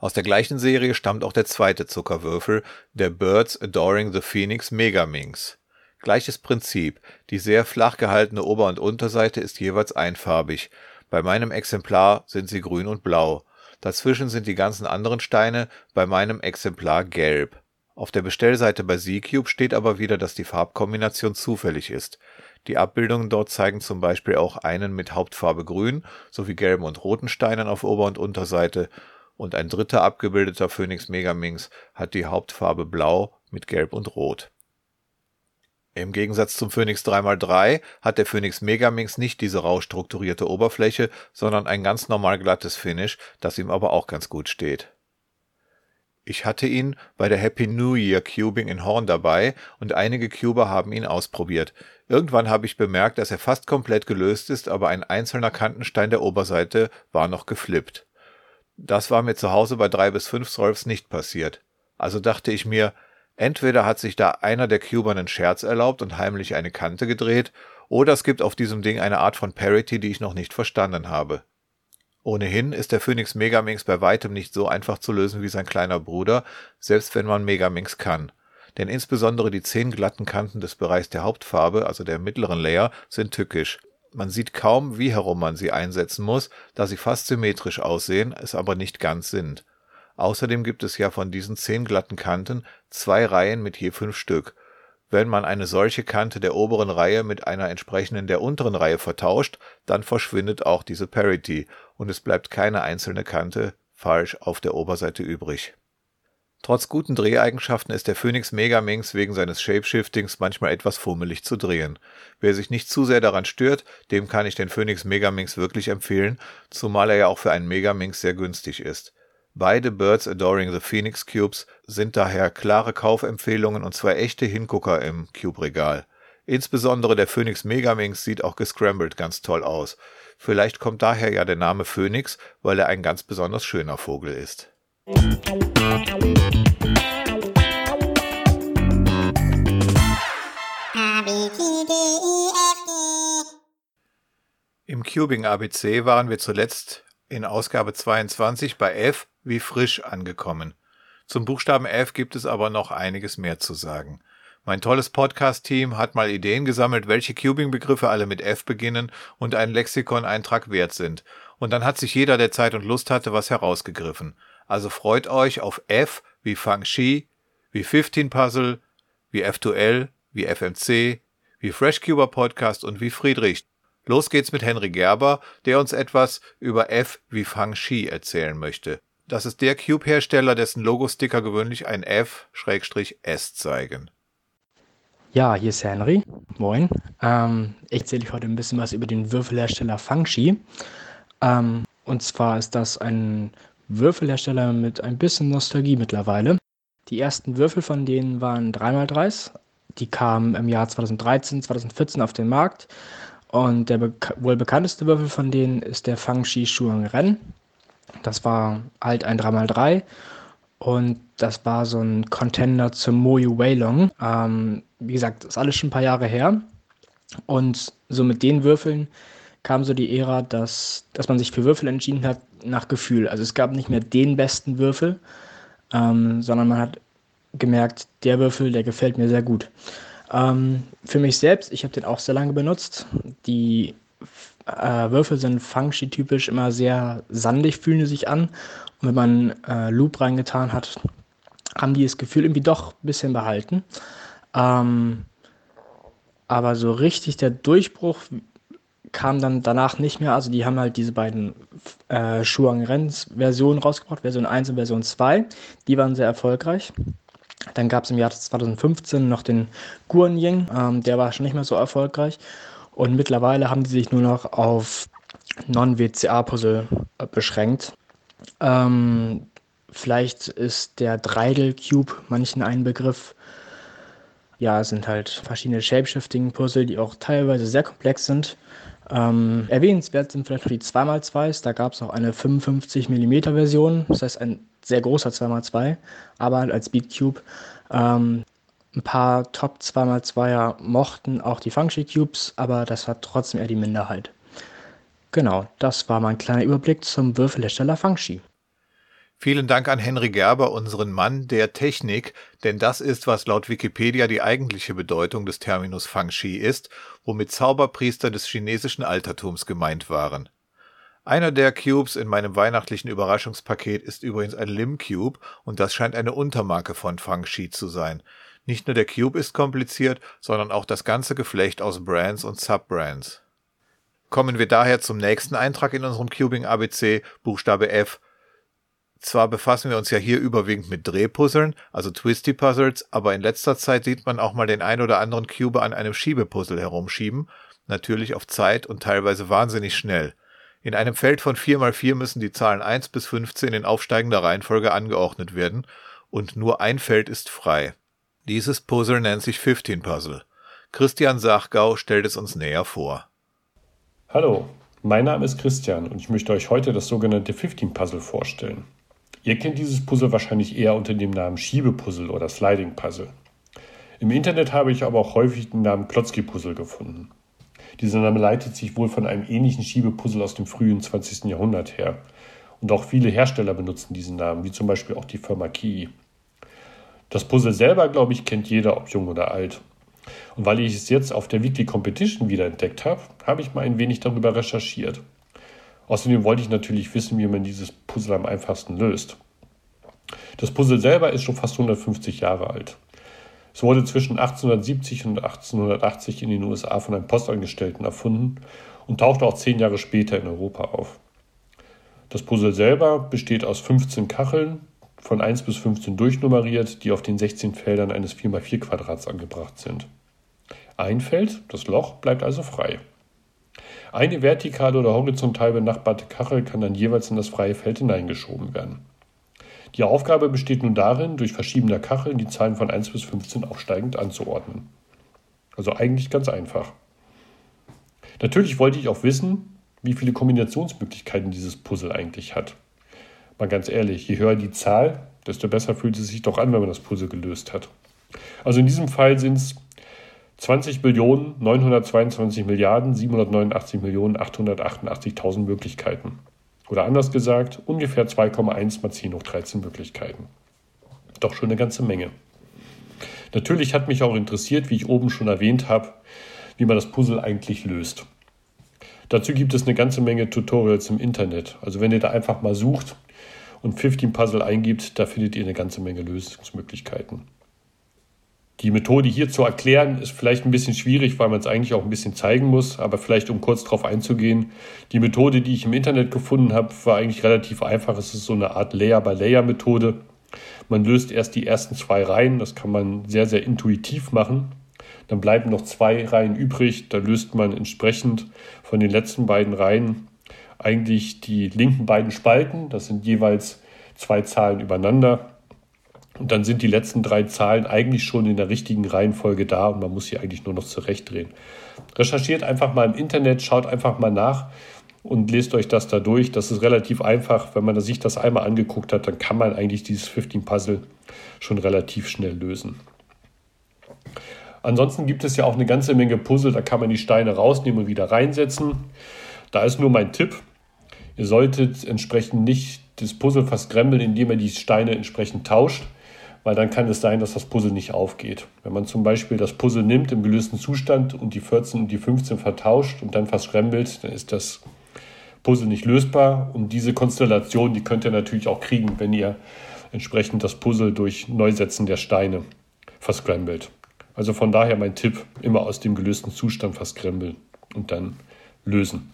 Aus der gleichen Serie stammt auch der zweite Zuckerwürfel, der Birds Adoring the Phoenix Megaminx. Gleiches Prinzip, die sehr flach gehaltene Ober- und Unterseite ist jeweils einfarbig, bei meinem Exemplar sind sie grün und blau. Dazwischen sind die ganzen anderen Steine, bei meinem Exemplar gelb. Auf der Bestellseite bei Z-Cube steht aber wieder, dass die Farbkombination zufällig ist. Die Abbildungen dort zeigen zum Beispiel auch einen mit Hauptfarbe grün sowie gelben und roten Steinen auf Ober- und Unterseite und ein dritter abgebildeter Phoenix Megaminx hat die Hauptfarbe blau mit gelb und rot. Im Gegensatz zum Phoenix 3x3 hat der Phoenix Megaminx nicht diese rau strukturierte Oberfläche, sondern ein ganz normal glattes Finish, das ihm aber auch ganz gut steht. Ich hatte ihn bei der Happy New Year Cubing in Horn dabei und einige Cuber haben ihn ausprobiert. Irgendwann habe ich bemerkt, dass er fast komplett gelöst ist, aber ein einzelner Kantenstein der Oberseite war noch geflippt. Das war mir zu Hause bei 3 bis 5 Solves nicht passiert. Also dachte ich mir, Entweder hat sich da einer der Cuber einen Scherz erlaubt und heimlich eine Kante gedreht, oder es gibt auf diesem Ding eine Art von Parity, die ich noch nicht verstanden habe. Ohnehin ist der Phoenix Megaminx bei weitem nicht so einfach zu lösen wie sein kleiner Bruder, selbst wenn man Megaminx kann. Denn insbesondere die zehn glatten Kanten des Bereichs der Hauptfarbe, also der mittleren Layer, sind tückisch. Man sieht kaum, wie herum man sie einsetzen muss, da sie fast symmetrisch aussehen, es aber nicht ganz sind. Außerdem gibt es ja von diesen zehn glatten Kanten zwei Reihen mit je fünf Stück. Wenn man eine solche Kante der oberen Reihe mit einer entsprechenden der unteren Reihe vertauscht, dann verschwindet auch diese Parity und es bleibt keine einzelne Kante falsch auf der Oberseite übrig. Trotz guten Dreheigenschaften ist der Phoenix Megaminx wegen seines Shapeshiftings manchmal etwas fummelig zu drehen. Wer sich nicht zu sehr daran stört, dem kann ich den Phoenix Megaminx wirklich empfehlen, zumal er ja auch für einen Megaminx sehr günstig ist. Beide Birds Adoring the Phoenix Cubes sind daher klare Kaufempfehlungen und zwei echte Hingucker im Cube-Regal. Insbesondere der Phoenix Megaminx sieht auch gescrambled ganz toll aus. Vielleicht kommt daher ja der Name Phoenix, weil er ein ganz besonders schöner Vogel ist. Im Cubing ABC waren wir zuletzt in Ausgabe 22 bei F wie frisch angekommen. Zum Buchstaben F gibt es aber noch einiges mehr zu sagen. Mein tolles Podcast-Team hat mal Ideen gesammelt, welche Cubing-Begriffe alle mit F beginnen und einen Lexikon-Eintrag wert sind. Und dann hat sich jeder, der Zeit und Lust hatte, was herausgegriffen. Also freut euch auf F wie Fang-Shi, wie 15 Puzzle, wie F2L, wie FMC, wie Freshcuber Podcast und wie Friedrich. Los geht's mit Henry Gerber, der uns etwas über F wie Fang-Shi erzählen möchte. Das ist der Cube-Hersteller, dessen Logo-Sticker gewöhnlich ein F-S zeigen. Ja, hier ist Henry. Moin. Ähm, ich erzähle euch heute ein bisschen was über den Würfelhersteller Fangshi. Ähm, und zwar ist das ein Würfelhersteller mit ein bisschen Nostalgie mittlerweile. Die ersten Würfel von denen waren 3x3s. Die kamen im Jahr 2013, 2014 auf den Markt. Und der beka wohl bekannteste Würfel von denen ist der Fangshi Shuang Ren. Das war halt ein 3x3 und das war so ein Contender zum Moyu Weilong. Ähm, wie gesagt, das ist alles schon ein paar Jahre her. Und so mit den Würfeln kam so die Ära, dass, dass man sich für Würfel entschieden hat nach Gefühl. Also es gab nicht mehr den besten Würfel, ähm, sondern man hat gemerkt, der Würfel, der gefällt mir sehr gut. Ähm, für mich selbst, ich habe den auch sehr lange benutzt. Die äh, Würfel sind Fangshi-typisch immer sehr sandig, fühlen sie sich an. Und wenn man äh, Loop reingetan hat, haben die das Gefühl irgendwie doch ein bisschen behalten. Ähm, aber so richtig der Durchbruch kam dann danach nicht mehr. Also die haben halt diese beiden äh, Shuang Rens Versionen rausgebracht, Version 1 und Version 2. Die waren sehr erfolgreich. Dann gab es im Jahr 2015 noch den Guanying, ähm, der war schon nicht mehr so erfolgreich. Und mittlerweile haben sie sich nur noch auf Non-WCA-Puzzle äh, beschränkt. Ähm, vielleicht ist der Dreidel Cube manchen ein Begriff. Ja, es sind halt verschiedene Shapeshifting-Puzzle, die auch teilweise sehr komplex sind. Ähm, erwähnenswert sind vielleicht noch die 2x2s. Da gab es auch eine 55 mm Version, das heißt ein sehr großer 2x2, aber als Speedcube. Ähm, ein paar Top 2x2er mochten auch die Function Cubes, aber das war trotzdem eher die Minderheit. Genau, das war mein kleiner Überblick zum Würfelhersteller Fangshi. Vielen Dank an Henry Gerber, unseren Mann der Technik, denn das ist, was laut Wikipedia die eigentliche Bedeutung des Terminus Fangshi ist, womit Zauberpriester des chinesischen Altertums gemeint waren. Einer der Cubes in meinem weihnachtlichen Überraschungspaket ist übrigens ein Lim Cube und das scheint eine Untermarke von Fangshi zu sein. Nicht nur der Cube ist kompliziert, sondern auch das ganze Geflecht aus Brands und Subbrands. Kommen wir daher zum nächsten Eintrag in unserem Cubing ABC, Buchstabe F. Zwar befassen wir uns ja hier überwiegend mit Drehpuzzeln, also Twisty Puzzles, aber in letzter Zeit sieht man auch mal den ein oder anderen Cube an einem Schiebepuzzle herumschieben, natürlich auf Zeit und teilweise wahnsinnig schnell. In einem Feld von 4x4 müssen die Zahlen 1 bis 15 in aufsteigender Reihenfolge angeordnet werden und nur ein Feld ist frei. Dieses Puzzle nennt sich 15 Puzzle. Christian Sachgau stellt es uns näher vor. Hallo, mein Name ist Christian und ich möchte euch heute das sogenannte 15 Puzzle vorstellen. Ihr kennt dieses Puzzle wahrscheinlich eher unter dem Namen Schiebepuzzle oder Sliding Puzzle. Im Internet habe ich aber auch häufig den Namen Klotzki-Puzzle gefunden. Dieser Name leitet sich wohl von einem ähnlichen Schiebepuzzle aus dem frühen 20. Jahrhundert her. Und auch viele Hersteller benutzen diesen Namen, wie zum Beispiel auch die Firma Key. Das Puzzle selber, glaube ich, kennt jeder, ob jung oder alt. Und weil ich es jetzt auf der Weekly Competition wieder entdeckt habe, habe ich mal ein wenig darüber recherchiert. Außerdem wollte ich natürlich wissen, wie man dieses Puzzle am einfachsten löst. Das Puzzle selber ist schon fast 150 Jahre alt. Es wurde zwischen 1870 und 1880 in den USA von einem Postangestellten erfunden und tauchte auch zehn Jahre später in Europa auf. Das Puzzle selber besteht aus 15 Kacheln, von 1 bis 15 durchnummeriert, die auf den 16 Feldern eines 4x4 Quadrats angebracht sind. Ein Feld, das Loch, bleibt also frei. Eine vertikal oder horizontal benachbarte Kachel kann dann jeweils in das freie Feld hineingeschoben werden. Die Aufgabe besteht nun darin, durch Verschieben der Kacheln die Zahlen von 1 bis 15 aufsteigend anzuordnen. Also eigentlich ganz einfach. Natürlich wollte ich auch wissen, wie viele Kombinationsmöglichkeiten dieses Puzzle eigentlich hat. Mal ganz ehrlich, je höher die Zahl, desto besser fühlt es sich doch an, wenn man das Puzzle gelöst hat. Also in diesem Fall sind es 20 Billionen 922 Milliarden 789 Millionen 888.000 Möglichkeiten. Oder anders gesagt, ungefähr 2,1 mal 10 hoch 13 Möglichkeiten. Doch schon eine ganze Menge. Natürlich hat mich auch interessiert, wie ich oben schon erwähnt habe, wie man das Puzzle eigentlich löst. Dazu gibt es eine ganze Menge Tutorials im Internet. Also wenn ihr da einfach mal sucht und 15 Puzzle eingibt, da findet ihr eine ganze Menge Lösungsmöglichkeiten. Die Methode hier zu erklären ist vielleicht ein bisschen schwierig, weil man es eigentlich auch ein bisschen zeigen muss, aber vielleicht um kurz darauf einzugehen. Die Methode, die ich im Internet gefunden habe, war eigentlich relativ einfach. Es ist so eine Art Layer-by-Layer-Methode. Man löst erst die ersten zwei Reihen, das kann man sehr, sehr intuitiv machen. Dann bleiben noch zwei Reihen übrig, da löst man entsprechend von den letzten beiden Reihen eigentlich die linken beiden Spalten, das sind jeweils zwei Zahlen übereinander und dann sind die letzten drei Zahlen eigentlich schon in der richtigen Reihenfolge da und man muss sie eigentlich nur noch zurechtdrehen. Recherchiert einfach mal im Internet, schaut einfach mal nach und lest euch das da durch. Das ist relativ einfach. Wenn man sich das einmal angeguckt hat, dann kann man eigentlich dieses 15 Puzzle schon relativ schnell lösen. Ansonsten gibt es ja auch eine ganze Menge Puzzle, da kann man die Steine rausnehmen und wieder reinsetzen. Da ist nur mein Tipp. Ihr solltet entsprechend nicht das Puzzle verskrembeln, indem ihr die Steine entsprechend tauscht weil dann kann es sein, dass das Puzzle nicht aufgeht. Wenn man zum Beispiel das Puzzle nimmt im gelösten Zustand und die 14 und die 15 vertauscht und dann verschrembelt, dann ist das Puzzle nicht lösbar. Und diese Konstellation, die könnt ihr natürlich auch kriegen, wenn ihr entsprechend das Puzzle durch Neusetzen der Steine verscrambelt. Also von daher mein Tipp, immer aus dem gelösten Zustand verscrambeln und dann lösen.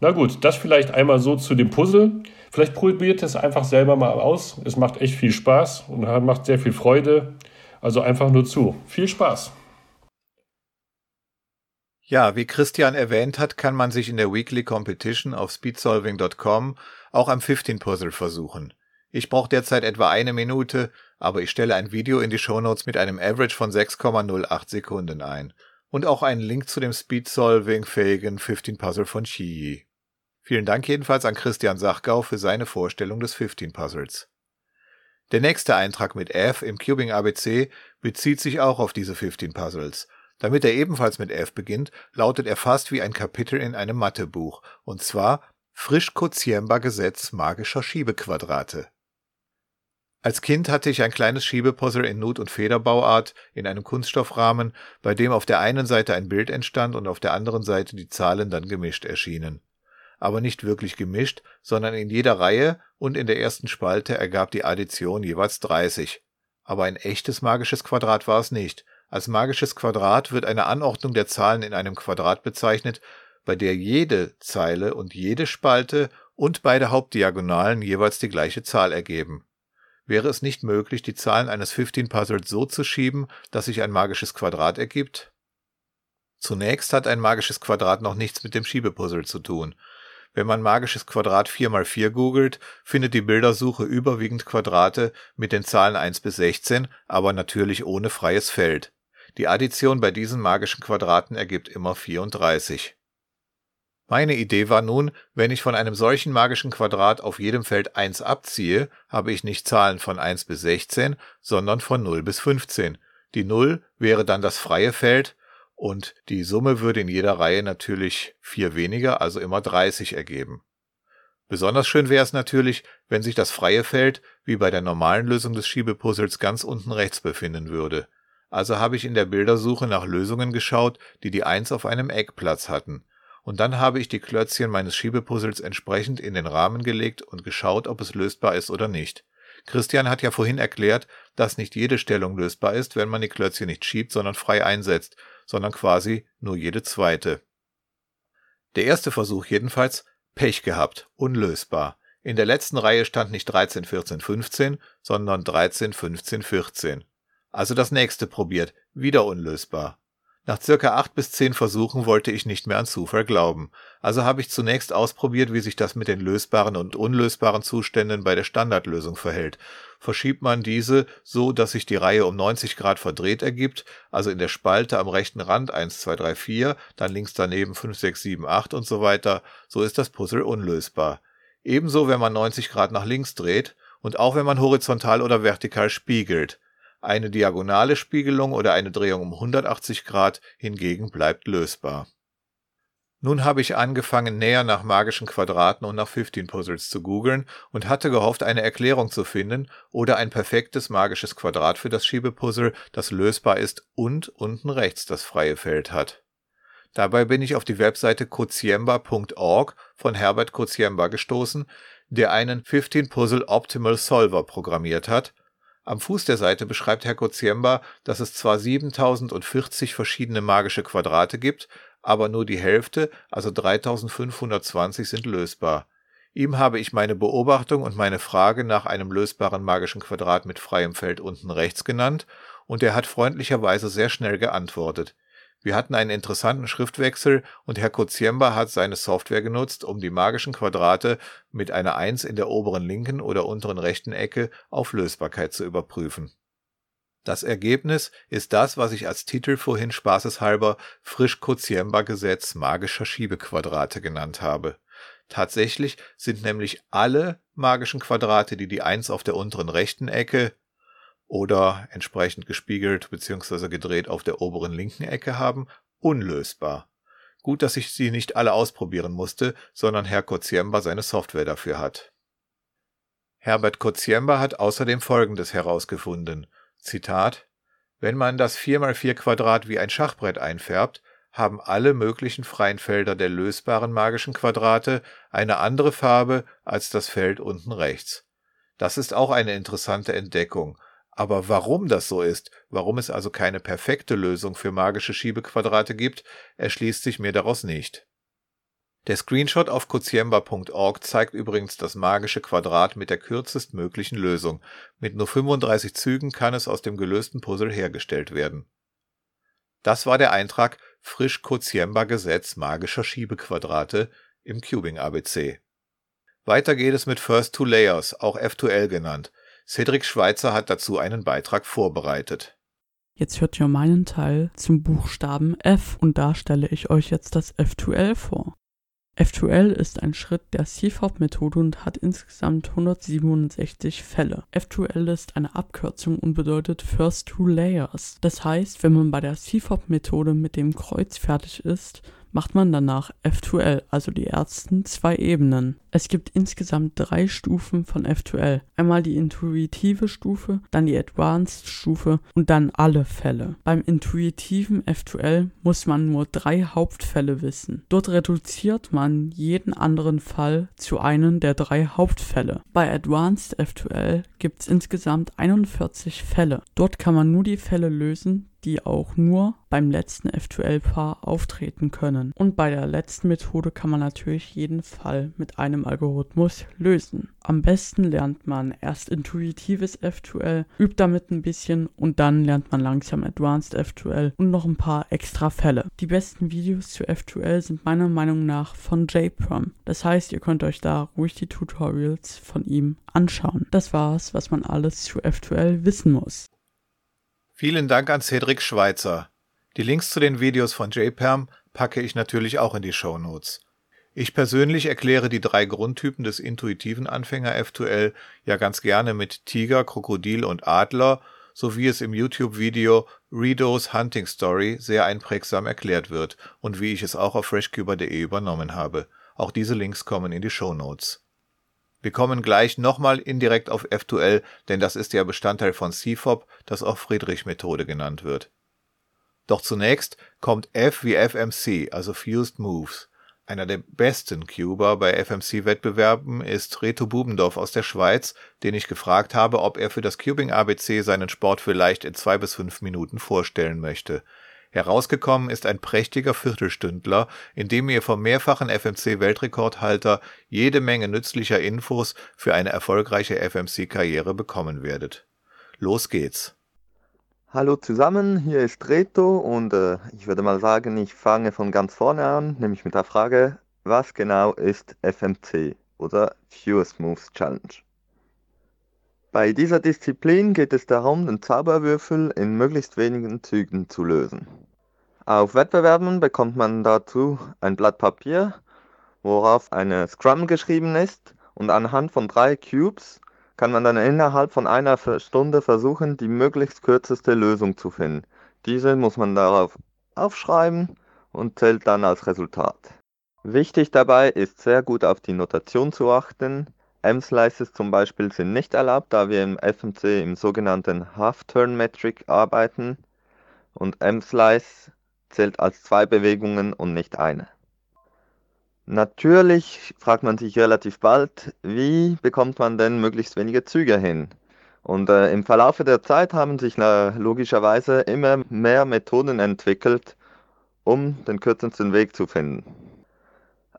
Na gut, das vielleicht einmal so zu dem Puzzle. Vielleicht probiert es einfach selber mal aus. Es macht echt viel Spaß und macht sehr viel Freude. Also einfach nur zu. Viel Spaß. Ja, wie Christian erwähnt hat, kann man sich in der Weekly Competition auf speedsolving.com auch am 15 Puzzle versuchen. Ich brauche derzeit etwa eine Minute, aber ich stelle ein Video in die Shownotes mit einem Average von 6,08 Sekunden ein und auch einen Link zu dem Speedsolving fähigen 15 Puzzle von Shiyi. Vielen Dank jedenfalls an Christian Sachgau für seine Vorstellung des 15 Puzzles. Der nächste Eintrag mit F im Cubing ABC bezieht sich auch auf diese 15 Puzzles. Damit er ebenfalls mit F beginnt, lautet er fast wie ein Kapitel in einem Mathebuch, und zwar Frisch quotiembar Gesetz magischer Schiebequadrate. Als Kind hatte ich ein kleines Schiebepuzzle in Nut- und Federbauart in einem Kunststoffrahmen, bei dem auf der einen Seite ein Bild entstand und auf der anderen Seite die Zahlen dann gemischt erschienen aber nicht wirklich gemischt, sondern in jeder Reihe und in der ersten Spalte ergab die Addition jeweils 30. Aber ein echtes magisches Quadrat war es nicht. Als magisches Quadrat wird eine Anordnung der Zahlen in einem Quadrat bezeichnet, bei der jede Zeile und jede Spalte und beide Hauptdiagonalen jeweils die gleiche Zahl ergeben. Wäre es nicht möglich, die Zahlen eines 15 Puzzles so zu schieben, dass sich ein magisches Quadrat ergibt? Zunächst hat ein magisches Quadrat noch nichts mit dem Schiebepuzzle zu tun. Wenn man magisches Quadrat 4x4 googelt, findet die Bildersuche überwiegend Quadrate mit den Zahlen 1 bis 16, aber natürlich ohne freies Feld. Die Addition bei diesen magischen Quadraten ergibt immer 34. Meine Idee war nun, wenn ich von einem solchen magischen Quadrat auf jedem Feld 1 abziehe, habe ich nicht Zahlen von 1 bis 16, sondern von 0 bis 15. Die 0 wäre dann das freie Feld und die Summe würde in jeder Reihe natürlich vier weniger, also immer 30 ergeben. Besonders schön wäre es natürlich, wenn sich das freie Feld wie bei der normalen Lösung des Schiebepuzzles ganz unten rechts befinden würde. Also habe ich in der Bildersuche nach Lösungen geschaut, die die Eins auf einem Eck Platz hatten. Und dann habe ich die Klötzchen meines Schiebepuzzles entsprechend in den Rahmen gelegt und geschaut, ob es lösbar ist oder nicht. Christian hat ja vorhin erklärt, dass nicht jede Stellung lösbar ist, wenn man die Klötzchen nicht schiebt, sondern frei einsetzt sondern quasi nur jede zweite. Der erste Versuch jedenfalls Pech gehabt, unlösbar. In der letzten Reihe stand nicht 13, 14, 15, sondern 13, 15, 14. Also das nächste probiert, wieder unlösbar. Nach circa acht bis zehn Versuchen wollte ich nicht mehr an Zufall glauben, also habe ich zunächst ausprobiert, wie sich das mit den lösbaren und unlösbaren Zuständen bei der Standardlösung verhält. Verschiebt man diese so, dass sich die Reihe um 90 Grad verdreht ergibt, also in der Spalte am rechten Rand 1, 2, 3, 4, dann links daneben 5, 6, 7, 8 und so weiter, so ist das Puzzle unlösbar. Ebenso, wenn man 90 Grad nach links dreht und auch wenn man horizontal oder vertikal spiegelt. Eine diagonale Spiegelung oder eine Drehung um 180 Grad hingegen bleibt lösbar. Nun habe ich angefangen, näher nach magischen Quadraten und nach 15 Puzzles zu googeln und hatte gehofft, eine Erklärung zu finden oder ein perfektes magisches Quadrat für das Schiebepuzzle, das lösbar ist und unten rechts das freie Feld hat. Dabei bin ich auf die Webseite koziemba.org von Herbert Koziemba gestoßen, der einen 15 Puzzle Optimal Solver programmiert hat. Am Fuß der Seite beschreibt Herr Koziemba, dass es zwar 7040 verschiedene magische Quadrate gibt, aber nur die Hälfte, also 3520 sind lösbar. Ihm habe ich meine Beobachtung und meine Frage nach einem lösbaren magischen Quadrat mit freiem Feld unten rechts genannt, und er hat freundlicherweise sehr schnell geantwortet. Wir hatten einen interessanten Schriftwechsel und Herr Koziemba hat seine Software genutzt, um die magischen Quadrate mit einer 1 in der oberen linken oder unteren rechten Ecke auf Lösbarkeit zu überprüfen. Das Ergebnis ist das, was ich als Titel vorhin spaßeshalber Frisch-Koziemba-Gesetz magischer Schiebequadrate genannt habe. Tatsächlich sind nämlich alle magischen Quadrate, die die 1 auf der unteren rechten Ecke oder entsprechend gespiegelt bzw. gedreht auf der oberen linken Ecke haben, unlösbar. Gut, dass ich sie nicht alle ausprobieren musste, sondern Herr Koziemba seine Software dafür hat. Herbert Koziemba hat außerdem Folgendes herausgefunden. Zitat Wenn man das 4x4 Quadrat wie ein Schachbrett einfärbt, haben alle möglichen freien Felder der lösbaren magischen Quadrate eine andere Farbe als das Feld unten rechts. Das ist auch eine interessante Entdeckung. Aber warum das so ist, warum es also keine perfekte Lösung für magische Schiebequadrate gibt, erschließt sich mir daraus nicht. Der Screenshot auf koziemba.org zeigt übrigens das magische Quadrat mit der kürzestmöglichen Lösung. Mit nur 35 Zügen kann es aus dem gelösten Puzzle hergestellt werden. Das war der Eintrag Frisch Koziemba Gesetz magischer Schiebequadrate im Cubing ABC. Weiter geht es mit First Two Layers, auch F2L genannt. Cedric Schweitzer hat dazu einen Beitrag vorbereitet. Jetzt hört ihr meinen Teil zum Buchstaben F und da stelle ich euch jetzt das F2L vor. F2L ist ein Schritt der CFOP-Methode und hat insgesamt 167 Fälle. F2L ist eine Abkürzung und bedeutet First Two Layers. Das heißt, wenn man bei der CFOP-Methode mit dem Kreuz fertig ist, macht man danach F2L, also die ersten zwei Ebenen. Es gibt insgesamt drei Stufen von F2L. Einmal die intuitive Stufe, dann die Advanced Stufe und dann alle Fälle. Beim intuitiven F2L muss man nur drei Hauptfälle wissen. Dort reduziert man jeden anderen Fall zu einem der drei Hauptfälle. Bei Advanced F2L gibt es insgesamt 41 Fälle. Dort kann man nur die Fälle lösen, die auch nur beim letzten F2L-Paar auftreten können. Und bei der letzten Methode kann man natürlich jeden Fall mit einem Algorithmus lösen. Am besten lernt man erst intuitives F2L, übt damit ein bisschen und dann lernt man langsam Advanced F2L und noch ein paar extra Fälle. Die besten Videos zu F2L sind meiner Meinung nach von JPerm. Das heißt, ihr könnt euch da ruhig die Tutorials von ihm anschauen. Das war's, was man alles zu F2L wissen muss. Vielen Dank an Cedric Schweitzer. Die Links zu den Videos von JPerm packe ich natürlich auch in die Show Notes. Ich persönlich erkläre die drei Grundtypen des intuitiven Anfänger F2L ja ganz gerne mit Tiger, Krokodil und Adler, so wie es im YouTube-Video Redo's Hunting Story sehr einprägsam erklärt wird und wie ich es auch auf freshcuber.de übernommen habe. Auch diese Links kommen in die Show Notes. Wir kommen gleich nochmal indirekt auf F2L, denn das ist ja Bestandteil von CFOP, das auch Friedrich-Methode genannt wird. Doch zunächst kommt F wie FMC, also Fused Moves. Einer der besten Cuber bei FMC-Wettbewerben ist Reto Bubendorf aus der Schweiz, den ich gefragt habe, ob er für das Cubing ABC seinen Sport vielleicht in zwei bis fünf Minuten vorstellen möchte. Herausgekommen ist ein prächtiger Viertelstündler, in dem ihr vom mehrfachen FMC-Weltrekordhalter jede Menge nützlicher Infos für eine erfolgreiche FMC-Karriere bekommen werdet. Los geht's! Hallo zusammen, hier ist Reto und äh, ich würde mal sagen, ich fange von ganz vorne an, nämlich mit der Frage, was genau ist FMC oder Fewest Moves Challenge? Bei dieser Disziplin geht es darum, den Zauberwürfel in möglichst wenigen Zügen zu lösen. Auf Wettbewerben bekommt man dazu ein Blatt Papier, worauf eine Scrum geschrieben ist und anhand von drei Cubes kann man dann innerhalb von einer Stunde versuchen, die möglichst kürzeste Lösung zu finden. Diese muss man darauf aufschreiben und zählt dann als Resultat. Wichtig dabei ist sehr gut auf die Notation zu achten. M-Slices zum Beispiel sind nicht erlaubt, da wir im FMC im sogenannten Half-Turn Metric arbeiten und M-Slice zählt als zwei Bewegungen und nicht eine. Natürlich fragt man sich relativ bald, wie bekommt man denn möglichst wenige Züge hin? Und äh, im Verlaufe der Zeit haben sich na, logischerweise immer mehr Methoden entwickelt, um den kürzesten Weg zu finden.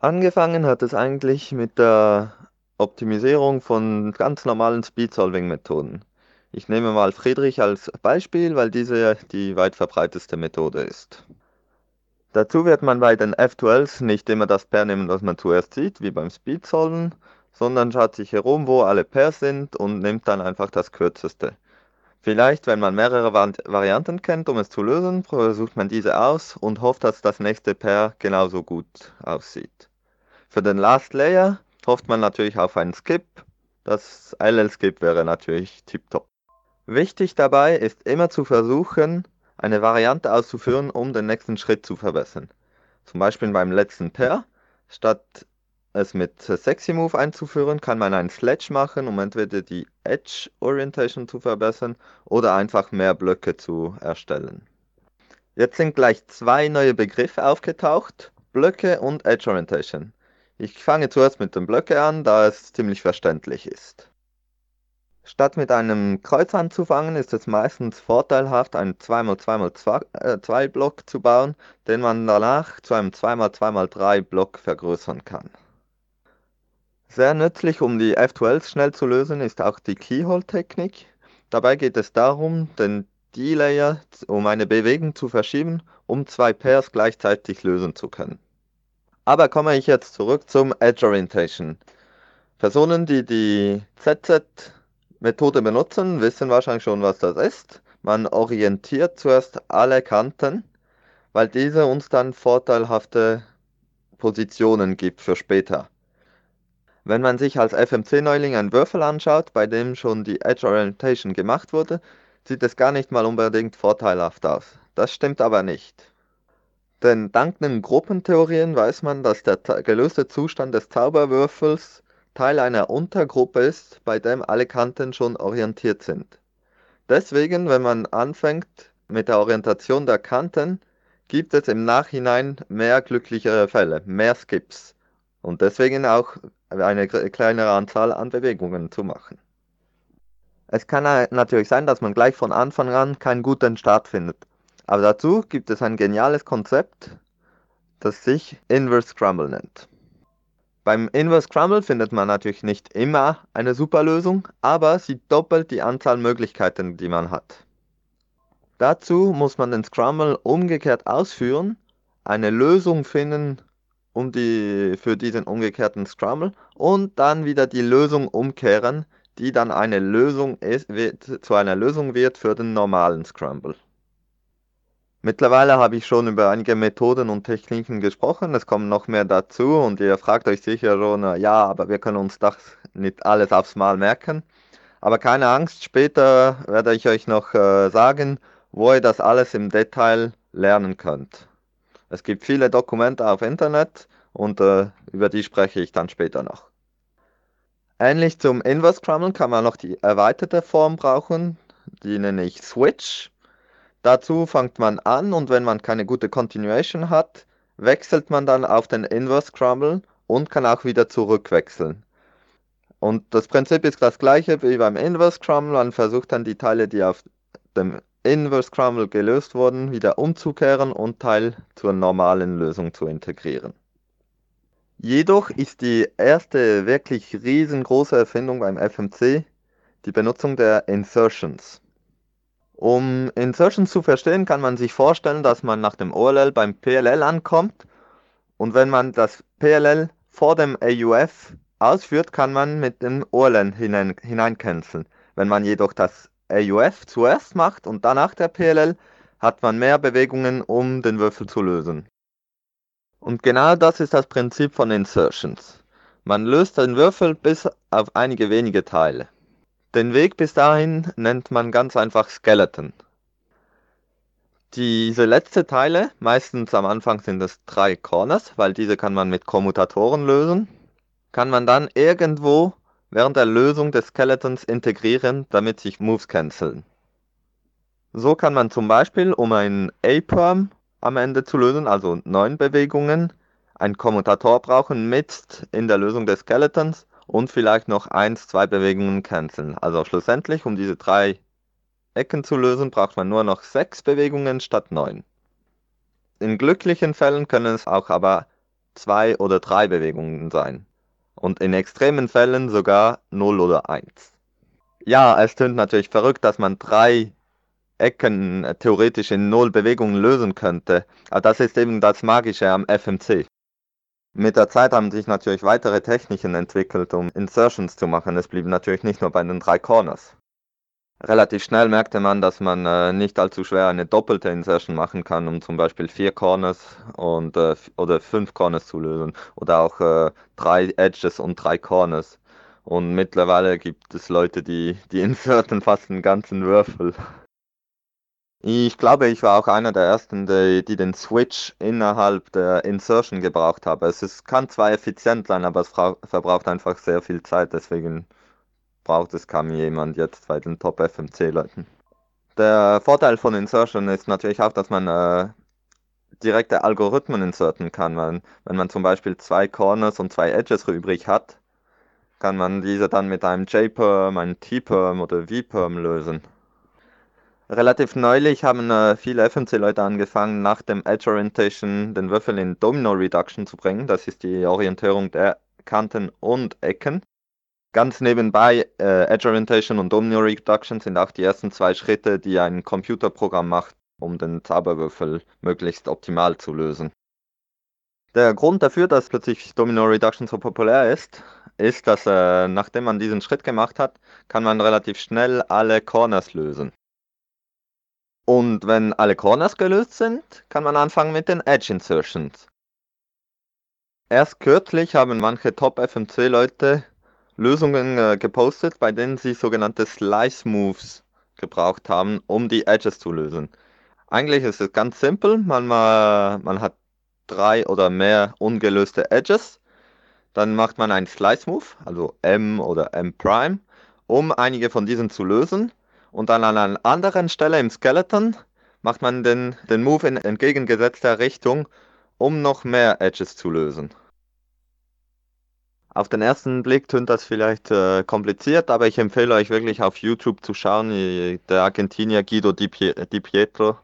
Angefangen hat es eigentlich mit der Optimisierung von ganz normalen Speed-Solving-Methoden. Ich nehme mal Friedrich als Beispiel, weil diese die weit verbreiteste Methode ist. Dazu wird man bei den F12s nicht immer das Pair nehmen, das man zuerst sieht, wie beim Speed-Solven, sondern schaut sich herum, wo alle Pairs sind und nimmt dann einfach das kürzeste. Vielleicht, wenn man mehrere Varianten kennt, um es zu lösen, versucht man diese aus und hofft, dass das nächste Pair genauso gut aussieht. Für den Last Layer hofft man natürlich auf einen Skip. Das LL-Skip wäre natürlich tiptop. Wichtig dabei ist immer zu versuchen, eine Variante auszuführen, um den nächsten Schritt zu verbessern. Zum Beispiel beim letzten Pair, statt es mit Sexy Move einzuführen, kann man einen Sledge machen, um entweder die Edge Orientation zu verbessern oder einfach mehr Blöcke zu erstellen. Jetzt sind gleich zwei neue Begriffe aufgetaucht, Blöcke und Edge Orientation. Ich fange zuerst mit den Blöcke an, da es ziemlich verständlich ist. Statt mit einem Kreuz anzufangen, ist es meistens vorteilhaft, einen 2x2x2 äh, zu bauen, den man danach zu einem 2x2x3 Block vergrößern kann. Sehr nützlich, um die F12 schnell zu lösen, ist auch die Keyhole-Technik. Dabei geht es darum, den D-Layer um eine Bewegung zu verschieben, um zwei Pairs gleichzeitig lösen zu können. Aber komme ich jetzt zurück zum Edge Orientation. Personen, die die ZZ Methode benutzen, wissen wahrscheinlich schon, was das ist. Man orientiert zuerst alle Kanten, weil diese uns dann vorteilhafte Positionen gibt für später. Wenn man sich als FMC-Neuling einen Würfel anschaut, bei dem schon die Edge Orientation gemacht wurde, sieht es gar nicht mal unbedingt vorteilhaft aus. Das stimmt aber nicht. Denn dank den Gruppentheorien weiß man, dass der gelöste Zustand des Zauberwürfels Teil einer Untergruppe ist, bei dem alle Kanten schon orientiert sind. Deswegen, wenn man anfängt mit der Orientation der Kanten, gibt es im Nachhinein mehr glücklichere Fälle, mehr Skips und deswegen auch eine kleinere Anzahl an Bewegungen zu machen. Es kann natürlich sein, dass man gleich von Anfang an keinen guten Start findet, aber dazu gibt es ein geniales Konzept, das sich Inverse Scramble nennt. Beim Inverse Scramble findet man natürlich nicht immer eine super Lösung, aber sie doppelt die Anzahl Möglichkeiten, die man hat. Dazu muss man den Scramble umgekehrt ausführen, eine Lösung finden um die, für diesen umgekehrten Scramble und dann wieder die Lösung umkehren, die dann eine Lösung ist, wird, zu einer Lösung wird für den normalen Scramble. Mittlerweile habe ich schon über einige Methoden und Techniken gesprochen. Es kommen noch mehr dazu und ihr fragt euch sicher schon, ja, aber wir können uns das nicht alles aufs Mal merken. Aber keine Angst, später werde ich euch noch äh, sagen, wo ihr das alles im Detail lernen könnt. Es gibt viele Dokumente auf Internet und äh, über die spreche ich dann später noch. Ähnlich zum Inverse Scramble kann man noch die erweiterte Form brauchen, die nenne ich Switch. Dazu fängt man an und wenn man keine gute Continuation hat, wechselt man dann auf den Inverse Scramble und kann auch wieder zurückwechseln. Und das Prinzip ist das gleiche wie beim Inverse Scramble. Man versucht dann die Teile, die auf dem Inverse Scramble gelöst wurden, wieder umzukehren und Teil zur normalen Lösung zu integrieren. Jedoch ist die erste wirklich riesengroße Erfindung beim FMC die Benutzung der Insertions. Um Insertions zu verstehen, kann man sich vorstellen, dass man nach dem OLL beim PLL ankommt und wenn man das PLL vor dem AUF ausführt, kann man mit dem OLN hinein, hineincanceln. Wenn man jedoch das AUF zuerst macht und danach der PLL, hat man mehr Bewegungen, um den Würfel zu lösen. Und genau das ist das Prinzip von Insertions. Man löst den Würfel bis auf einige wenige Teile. Den Weg bis dahin nennt man ganz einfach Skeleton. Diese letzte Teile, meistens am Anfang sind es drei Corners, weil diese kann man mit Kommutatoren lösen, kann man dann irgendwo während der Lösung des Skeletons integrieren, damit sich Moves canceln. So kann man zum Beispiel, um einen A-Perm am Ende zu lösen, also neun Bewegungen, ein Kommutator brauchen mit in der Lösung des Skeletons und vielleicht noch eins, zwei Bewegungen canceln. Also schlussendlich, um diese drei Ecken zu lösen, braucht man nur noch sechs Bewegungen statt neun. In glücklichen Fällen können es auch aber zwei oder drei Bewegungen sein. Und in extremen Fällen sogar 0 oder 1. Ja, es tönt natürlich verrückt, dass man drei Ecken theoretisch in 0 Bewegungen lösen könnte. Aber das ist eben das Magische am FMC. Mit der Zeit haben sich natürlich weitere Techniken entwickelt, um Insertions zu machen. Es blieb natürlich nicht nur bei den drei Corners. Relativ schnell merkte man, dass man äh, nicht allzu schwer eine doppelte Insertion machen kann, um zum Beispiel vier Corners und, äh, oder fünf Corners zu lösen oder auch äh, drei Edges und drei Corners. Und mittlerweile gibt es Leute, die, die inserten fast einen ganzen Würfel. Ich glaube, ich war auch einer der ersten, die, die den Switch innerhalb der Insertion gebraucht haben. Es ist, kann zwar effizient sein, aber es verbraucht einfach sehr viel Zeit, deswegen braucht es kaum jemand jetzt bei den Top FMC-Leuten. Der Vorteil von Insertion ist natürlich auch, dass man äh, direkte Algorithmen inserten kann. Man, wenn man zum Beispiel zwei Corners und zwei Edges übrig hat, kann man diese dann mit einem J-Perm, einem T-Perm oder V-Perm lösen. Relativ neulich haben äh, viele FMC-Leute angefangen, nach dem Edge Orientation den Würfel in Domino Reduction zu bringen. Das ist die Orientierung der Kanten und Ecken. Ganz nebenbei, äh, Edge Orientation und Domino Reduction sind auch die ersten zwei Schritte, die ein Computerprogramm macht, um den Zauberwürfel möglichst optimal zu lösen. Der Grund dafür, dass plötzlich Domino Reduction so populär ist, ist, dass äh, nachdem man diesen Schritt gemacht hat, kann man relativ schnell alle Corners lösen. Und wenn alle Corners gelöst sind, kann man anfangen mit den Edge Insertions. Erst kürzlich haben manche Top-FMC-Leute Lösungen äh, gepostet, bei denen sie sogenannte Slice Moves gebraucht haben, um die Edges zu lösen. Eigentlich ist es ganz simpel, man, man hat drei oder mehr ungelöste Edges, dann macht man einen Slice Move, also M oder M um einige von diesen zu lösen und dann an einer anderen Stelle im Skeleton macht man den, den Move in entgegengesetzter Richtung, um noch mehr Edges zu lösen. Auf den ersten Blick tönt das vielleicht äh, kompliziert, aber ich empfehle euch wirklich auf YouTube zu schauen. Der Argentinier Guido Di, Pietro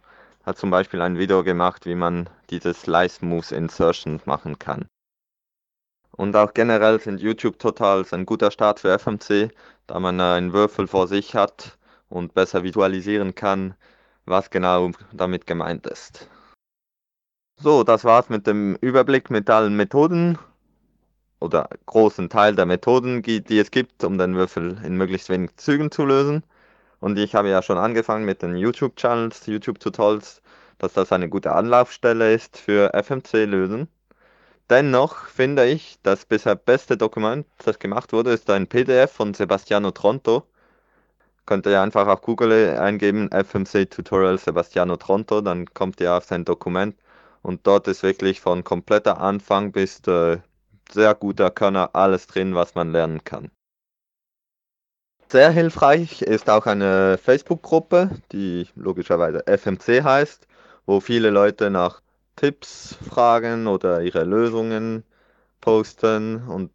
hat zum Beispiel ein Video gemacht, wie man diese Slice Moves Insertions machen kann. Und auch generell sind YouTube total ein guter Start für FMC, da man äh, einen Würfel vor sich hat und besser visualisieren kann, was genau damit gemeint ist. So, das war's mit dem Überblick mit allen Methoden oder großen Teil der Methoden, die es gibt, um den Würfel in möglichst wenig Zügen zu lösen. Und ich habe ja schon angefangen mit den YouTube-Channels, YouTube-Tutorials, dass das eine gute Anlaufstelle ist für FMC-Lösen. Dennoch finde ich, das bisher beste Dokument, das gemacht wurde, ist ein PDF von Sebastiano Tronto, könnt ihr einfach auf Google eingeben, FMC Tutorial Sebastiano Tronto, dann kommt ihr auf sein Dokument und dort ist wirklich von kompletter Anfang bis äh, sehr guter Körner alles drin, was man lernen kann. Sehr hilfreich ist auch eine Facebook-Gruppe, die logischerweise FMC heißt, wo viele Leute nach Tipps fragen oder ihre Lösungen posten und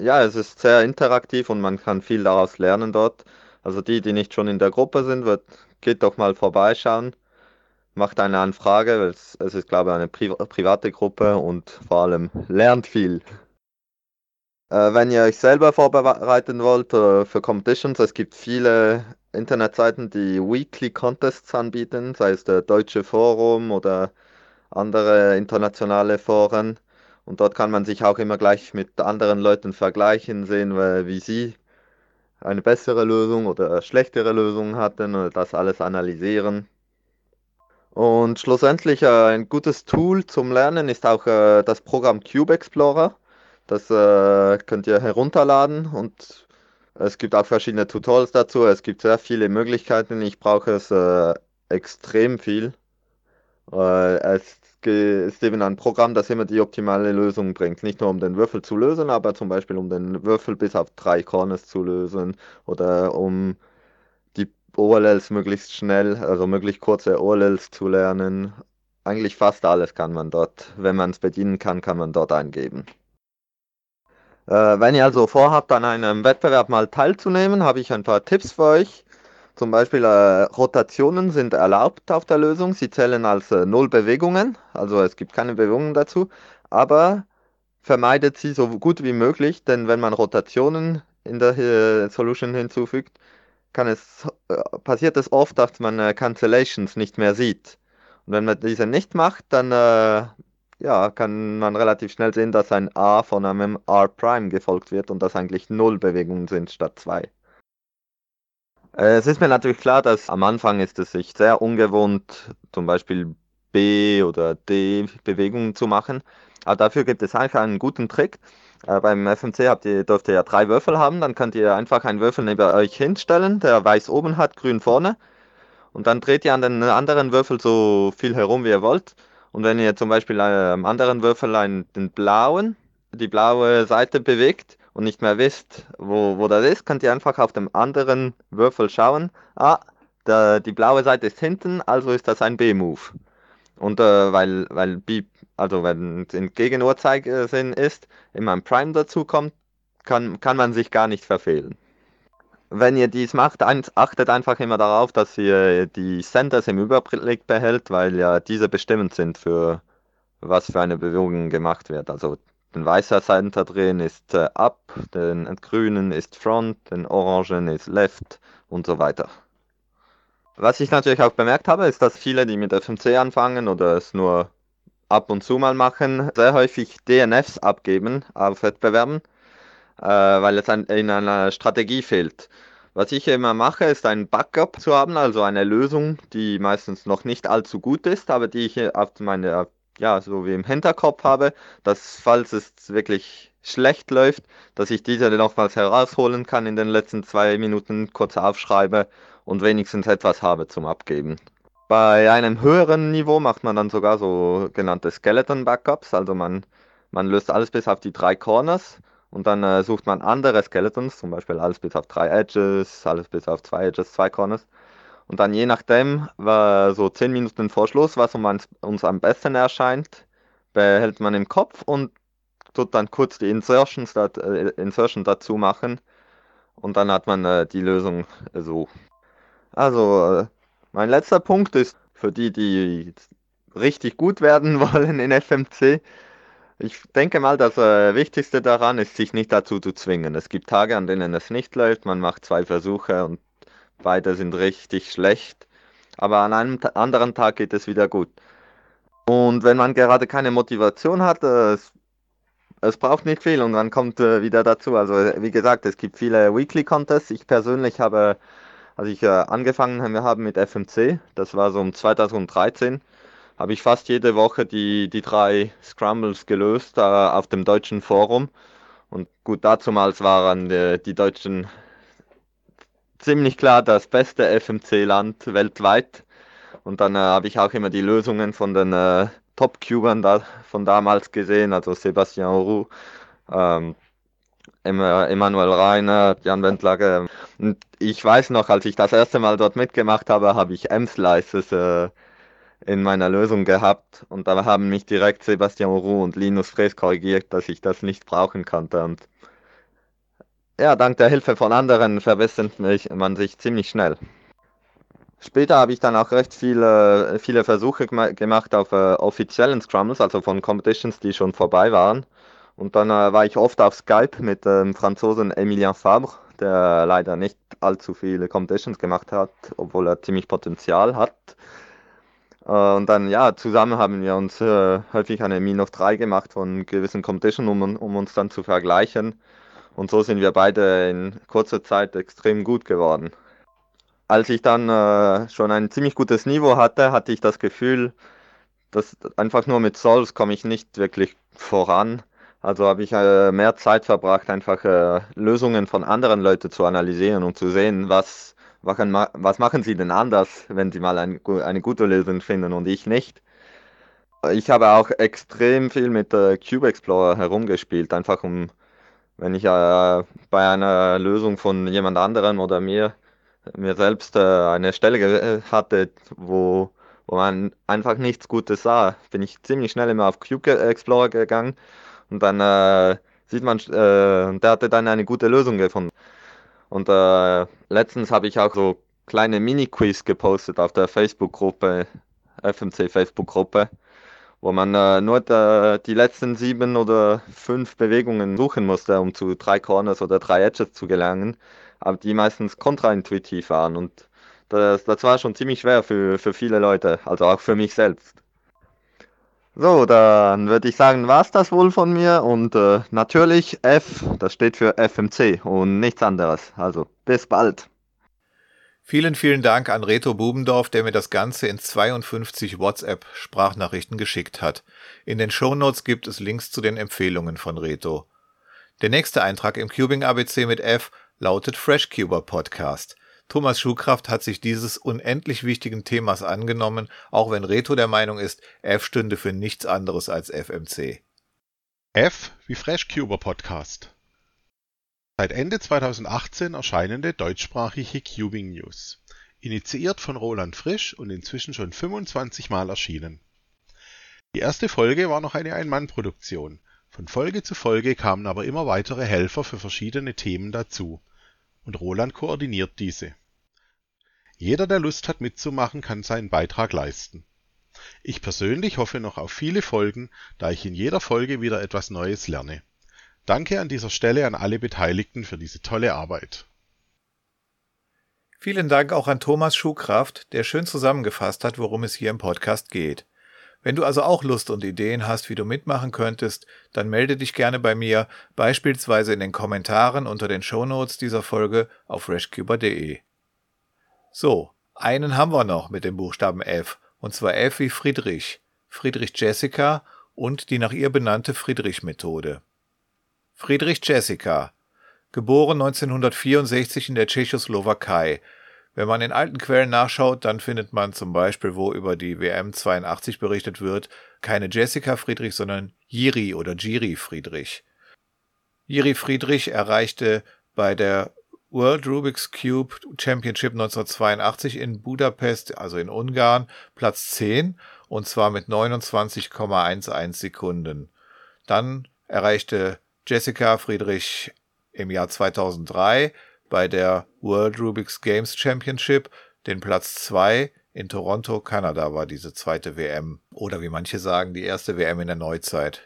ja, es ist sehr interaktiv und man kann viel daraus lernen dort. Also die, die nicht schon in der Gruppe sind, wird, geht doch mal vorbeischauen, macht eine Anfrage, weil es, es ist, glaube ich, eine Pri private Gruppe und vor allem lernt viel. Äh, wenn ihr euch selber vorbereiten wollt äh, für Competitions, es gibt viele Internetseiten, die Weekly Contests anbieten, sei es der Deutsche Forum oder andere internationale Foren. Und dort kann man sich auch immer gleich mit anderen Leuten vergleichen, sehen, wie sie eine bessere Lösung oder schlechtere Lösung hatten das alles analysieren. Und schlussendlich äh, ein gutes Tool zum Lernen ist auch äh, das Programm Cube Explorer. Das äh, könnt ihr herunterladen und es gibt auch verschiedene Tutorials dazu. Es gibt sehr viele Möglichkeiten. Ich brauche es extrem viel. Es ist eben ein Programm, das immer die optimale Lösung bringt. Nicht nur um den Würfel zu lösen, aber zum Beispiel um den Würfel bis auf drei Corners zu lösen oder um die OLLs möglichst schnell, also möglichst kurze OLLs zu lernen. eigentlich fast alles kann man dort, wenn man es bedienen kann, kann man dort eingeben. Äh, wenn ihr also vorhabt, an einem Wettbewerb mal teilzunehmen, habe ich ein paar Tipps für euch. Zum Beispiel äh, Rotationen sind erlaubt auf der Lösung. Sie zählen als äh, Null Bewegungen, also es gibt keine Bewegungen dazu. Aber vermeidet sie so gut wie möglich, denn wenn man Rotationen in der äh, Solution hinzufügt, es, äh, passiert es oft, dass man äh, Cancellations nicht mehr sieht. Und wenn man diese nicht macht, dann äh, ja, kann man relativ schnell sehen, dass ein A von einem R gefolgt wird und dass eigentlich null Bewegungen sind statt zwei. Äh, es ist mir natürlich klar, dass am Anfang ist es sich sehr ungewohnt, zum Beispiel B oder D Bewegungen zu machen. Aber dafür gibt es eigentlich einen guten Trick. Äh, beim FMC habt ihr, dürft ihr ja drei Würfel haben, dann könnt ihr einfach einen Würfel neben euch hinstellen, der weiß oben hat, grün vorne. Und dann dreht ihr an den anderen Würfel so viel herum, wie ihr wollt. Und wenn ihr zum Beispiel am anderen Würfel einen, den blauen, die blaue Seite bewegt und nicht mehr wisst, wo, wo das ist, könnt ihr einfach auf dem anderen Würfel schauen. Ah, der, die blaue Seite ist hinten, also ist das ein B-Move. Und äh, weil, weil B, also wenn es in Gegenuhrzeigersinn ist, immer ein Prime dazu kommt, kann, kann man sich gar nicht verfehlen. Wenn ihr dies macht, achtet einfach immer darauf, dass ihr die Centers im Überblick behält, weil ja diese bestimmend sind für was für eine Bewegung gemacht wird. Also den weißen Center drehen ist äh, up, den grünen ist front, den orangen ist left und so weiter. Was ich natürlich auch bemerkt habe, ist, dass viele, die mit FMC anfangen oder es nur ab und zu mal machen, sehr häufig DNFs abgeben auf Wettbewerben äh, weil es an, in einer Strategie fehlt. Was ich immer mache, ist ein Backup zu haben, also eine Lösung, die meistens noch nicht allzu gut ist, aber die ich auf meine, ja, so wie im Hinterkopf habe, dass falls es wirklich schlecht läuft, dass ich diese nochmals herausholen kann in den letzten zwei Minuten, kurz aufschreibe und wenigstens etwas habe zum Abgeben. Bei einem höheren Niveau macht man dann sogar so genannte Skeleton Backups, also man, man löst alles bis auf die drei Corners und dann äh, sucht man andere Skeletons, zum Beispiel alles bis auf drei Edges, alles bis auf zwei Edges, zwei Corners. Und dann je nachdem, war so 10 Minuten vor Schluss, was uns am besten erscheint, behält man im Kopf und tut dann kurz die Insertions, äh, Insertion dazu machen. Und dann hat man äh, die Lösung so. Also, äh, mein letzter Punkt ist für die, die richtig gut werden wollen in FMC, ich denke mal, das äh, Wichtigste daran ist, sich nicht dazu zu zwingen. Es gibt Tage, an denen es nicht läuft, man macht zwei Versuche und beide sind richtig schlecht. Aber an einem anderen Tag geht es wieder gut. Und wenn man gerade keine Motivation hat, es, es, braucht nicht viel und man kommt äh, wieder dazu. Also wie gesagt, es gibt viele Weekly Contests. Ich persönlich habe, als ich äh, angefangen habe mit FMC, das war so um 2013, habe ich fast jede Woche die, die drei Scrambles gelöst äh, auf dem deutschen Forum. Und gut, dazumals waren die, die Deutschen ziemlich klar das beste FMC-Land weltweit. Und dann äh, habe ich auch immer die Lösungen von den äh, Top-Cubern da, von damals gesehen, also Sebastian Roux, ähm, Emanuel Reiner, Jan Wendlage. Und ich weiß noch, als ich das erste Mal dort mitgemacht habe, habe ich M-Slices äh, in meiner Lösung gehabt und da haben mich direkt Sebastian Roux und Linus Fres korrigiert, dass ich das nicht brauchen konnte und ja, dank der Hilfe von anderen verbessert man sich ziemlich schnell. Später habe ich dann auch recht viele, viele Versuche gemacht auf äh, offiziellen Scrums, also von Competitions, die schon vorbei waren. Und dann äh, war ich oft auf Skype mit dem Franzosen Emilien Fabre, der leider nicht allzu viele Competitions gemacht hat, obwohl er ziemlich Potenzial hat. Äh, und dann, ja, zusammen haben wir uns äh, häufig eine Minus 3 gemacht von gewissen Competition, um, um uns dann zu vergleichen. Und so sind wir beide in kurzer Zeit extrem gut geworden. Als ich dann äh, schon ein ziemlich gutes Niveau hatte, hatte ich das Gefühl, dass einfach nur mit Souls komme ich nicht wirklich voran. Also habe ich äh, mehr Zeit verbracht, einfach äh, Lösungen von anderen Leuten zu analysieren und zu sehen, was was machen Sie denn anders, wenn Sie mal ein, eine gute Lösung finden und ich nicht? Ich habe auch extrem viel mit äh, Cube Explorer herumgespielt, einfach um, wenn ich äh, bei einer Lösung von jemand anderem oder mir, mir selbst äh, eine Stelle hatte, wo, wo man einfach nichts Gutes sah, bin ich ziemlich schnell immer auf Cube Explorer gegangen und dann äh, sieht man, äh, der hatte dann eine gute Lösung gefunden. Und äh, letztens habe ich auch so kleine Mini-Quiz gepostet auf der Facebook-Gruppe, FMC-Facebook-Gruppe, wo man äh, nur der, die letzten sieben oder fünf Bewegungen suchen musste, um zu drei Corners oder drei Edges zu gelangen, aber die meistens kontraintuitiv waren. Und das, das war schon ziemlich schwer für, für viele Leute, also auch für mich selbst. So, dann würde ich sagen, war es das wohl von mir und äh, natürlich F, das steht für FMC und nichts anderes. Also bis bald. Vielen, vielen Dank an Reto Bubendorf, der mir das Ganze in 52 WhatsApp-Sprachnachrichten geschickt hat. In den Shownotes gibt es Links zu den Empfehlungen von Reto. Der nächste Eintrag im Cubing ABC mit F lautet FreshCuber Podcast. Thomas Schuhkraft hat sich dieses unendlich wichtigen Themas angenommen, auch wenn Reto der Meinung ist, F stünde für nichts anderes als FMC. F wie FreshCuber Podcast. Seit Ende 2018 erscheinende deutschsprachige Cubing News. Initiiert von Roland Frisch und inzwischen schon 25 Mal erschienen. Die erste Folge war noch eine Ein-Mann-Produktion. Von Folge zu Folge kamen aber immer weitere Helfer für verschiedene Themen dazu und Roland koordiniert diese. Jeder, der Lust hat mitzumachen, kann seinen Beitrag leisten. Ich persönlich hoffe noch auf viele Folgen, da ich in jeder Folge wieder etwas Neues lerne. Danke an dieser Stelle an alle Beteiligten für diese tolle Arbeit. Vielen Dank auch an Thomas Schuhkraft, der schön zusammengefasst hat, worum es hier im Podcast geht. Wenn du also auch Lust und Ideen hast, wie du mitmachen könntest, dann melde dich gerne bei mir, beispielsweise in den Kommentaren unter den Shownotes dieser Folge auf freshcuber.de. So, einen haben wir noch mit dem Buchstaben F, und zwar F wie Friedrich, Friedrich Jessica und die nach ihr benannte Friedrich-Methode. Friedrich Jessica, geboren 1964 in der Tschechoslowakei, wenn man in alten Quellen nachschaut, dann findet man zum Beispiel, wo über die WM 82 berichtet wird, keine Jessica Friedrich, sondern Jiri oder Jiri Friedrich. Jiri Friedrich erreichte bei der World Rubik's Cube Championship 1982 in Budapest, also in Ungarn, Platz 10 und zwar mit 29,11 Sekunden. Dann erreichte Jessica Friedrich im Jahr 2003 bei der World Rubik's Games Championship den Platz 2 in Toronto, Kanada war diese zweite WM oder wie manche sagen, die erste WM in der Neuzeit.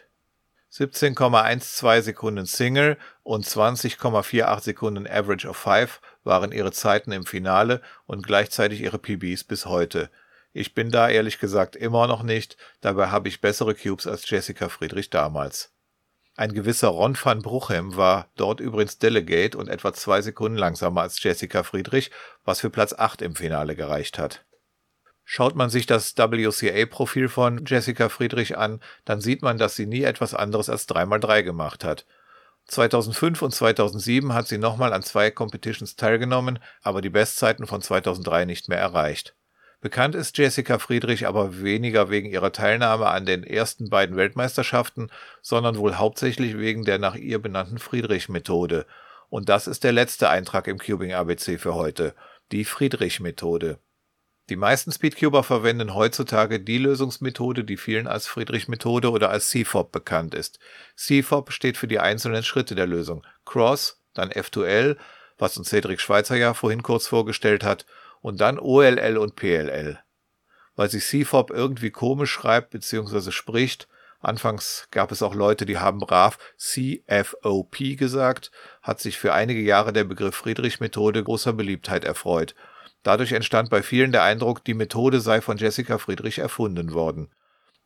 17,12 Sekunden Single und 20,48 Sekunden Average of 5 waren ihre Zeiten im Finale und gleichzeitig ihre PBs bis heute. Ich bin da ehrlich gesagt immer noch nicht, dabei habe ich bessere Cubes als Jessica Friedrich damals. Ein gewisser Ron van Bruchem war dort übrigens Delegate und etwa zwei Sekunden langsamer als Jessica Friedrich, was für Platz 8 im Finale gereicht hat. Schaut man sich das WCA-Profil von Jessica Friedrich an, dann sieht man, dass sie nie etwas anderes als 3x3 gemacht hat. 2005 und 2007 hat sie nochmal an zwei Competitions teilgenommen, aber die Bestzeiten von 2003 nicht mehr erreicht. Bekannt ist Jessica Friedrich aber weniger wegen ihrer Teilnahme an den ersten beiden Weltmeisterschaften, sondern wohl hauptsächlich wegen der nach ihr benannten Friedrich-Methode. Und das ist der letzte Eintrag im Cubing ABC für heute, die Friedrich-Methode. Die meisten Speedcuber verwenden heutzutage die Lösungsmethode, die vielen als Friedrich-Methode oder als CFOP bekannt ist. CFOP steht für die einzelnen Schritte der Lösung. Cross, dann F2L, was uns Cedric Schweitzer ja vorhin kurz vorgestellt hat, und dann OLL und PLL. Weil sich CFOP irgendwie komisch schreibt bzw. spricht, anfangs gab es auch Leute, die haben brav CFOP gesagt, hat sich für einige Jahre der Begriff Friedrich-Methode großer Beliebtheit erfreut. Dadurch entstand bei vielen der Eindruck, die Methode sei von Jessica Friedrich erfunden worden.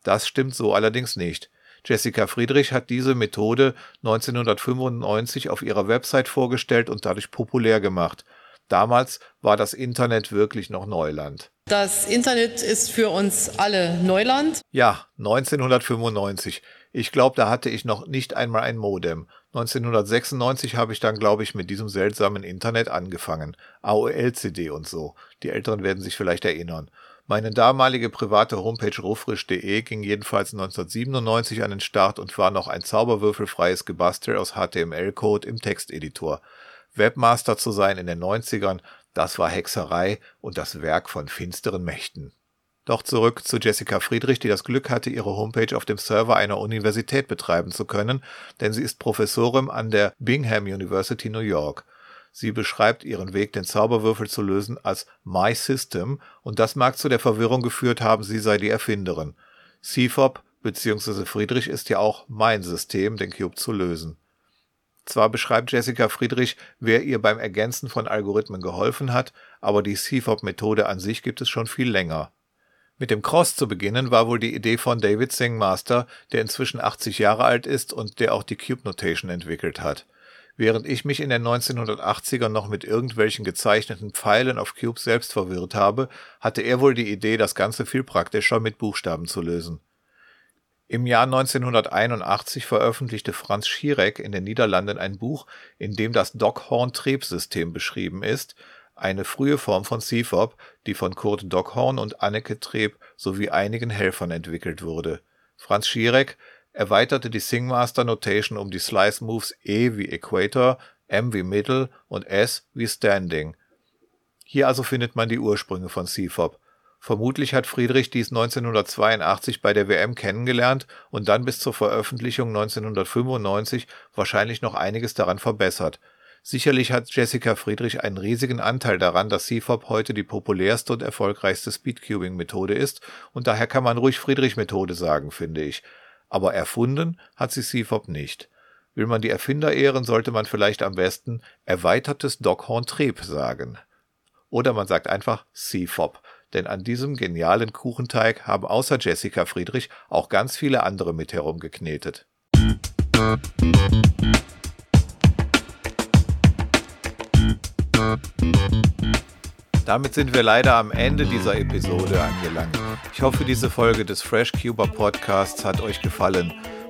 Das stimmt so allerdings nicht. Jessica Friedrich hat diese Methode 1995 auf ihrer Website vorgestellt und dadurch populär gemacht. Damals war das Internet wirklich noch Neuland. Das Internet ist für uns alle Neuland. Ja, 1995. Ich glaube, da hatte ich noch nicht einmal ein Modem. 1996 habe ich dann, glaube ich, mit diesem seltsamen Internet angefangen. AOL-CD und so. Die Älteren werden sich vielleicht erinnern. Meine damalige private Homepage ruffrisch.de ging jedenfalls 1997 an den Start und war noch ein zauberwürfelfreies Gebastel aus HTML-Code im Texteditor. Webmaster zu sein in den 90ern, das war Hexerei und das Werk von finsteren Mächten. Doch zurück zu Jessica Friedrich, die das Glück hatte, ihre Homepage auf dem Server einer Universität betreiben zu können, denn sie ist Professorin an der Bingham University New York. Sie beschreibt ihren Weg, den Zauberwürfel zu lösen, als My System und das mag zu der Verwirrung geführt haben, sie sei die Erfinderin. CFOP bzw. Friedrich ist ja auch mein System, den Cube zu lösen. Zwar beschreibt Jessica Friedrich, wer ihr beim Ergänzen von Algorithmen geholfen hat, aber die CFOP-Methode an sich gibt es schon viel länger. Mit dem Cross zu beginnen war wohl die Idee von David Singmaster, der inzwischen 80 Jahre alt ist und der auch die Cube Notation entwickelt hat. Während ich mich in den 1980ern noch mit irgendwelchen gezeichneten Pfeilen auf Cubes selbst verwirrt habe, hatte er wohl die Idee, das Ganze viel praktischer mit Buchstaben zu lösen. Im Jahr 1981 veröffentlichte Franz Schirek in den Niederlanden ein Buch, in dem das Dockhorn-Trebsystem beschrieben ist, eine frühe Form von CFOP, die von Kurt Dockhorn und Anneke Treb sowie einigen Helfern entwickelt wurde. Franz Schirek erweiterte die Singmaster Notation um die Slice Moves E wie Equator, M wie Middle und S wie Standing. Hier also findet man die Ursprünge von CFOP. Vermutlich hat Friedrich dies 1982 bei der WM kennengelernt und dann bis zur Veröffentlichung 1995 wahrscheinlich noch einiges daran verbessert. Sicherlich hat Jessica Friedrich einen riesigen Anteil daran, dass CFOP heute die populärste und erfolgreichste Speedcubing-Methode ist und daher kann man ruhig Friedrich-Methode sagen, finde ich. Aber erfunden hat sie CFOP nicht. Will man die Erfinder ehren, sollte man vielleicht am besten erweitertes Dockhorn-Treb sagen. Oder man sagt einfach CFOP, denn an diesem genialen Kuchenteig haben außer Jessica Friedrich auch ganz viele andere mit herumgeknetet. Damit sind wir leider am Ende dieser Episode angelangt. Ich hoffe, diese Folge des FreshCuber Podcasts hat euch gefallen.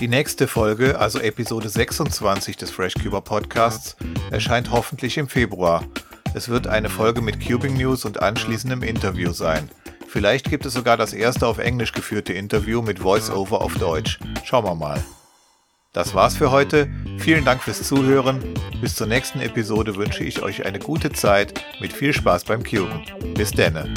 Die nächste Folge, also Episode 26 des FreshCuber Podcasts, erscheint hoffentlich im Februar. Es wird eine Folge mit Cubing News und anschließendem Interview sein. Vielleicht gibt es sogar das erste auf Englisch geführte Interview mit Voiceover auf Deutsch. Schauen wir mal. Das war's für heute. Vielen Dank fürs Zuhören. Bis zur nächsten Episode wünsche ich euch eine gute Zeit mit viel Spaß beim Cuben. Bis denne.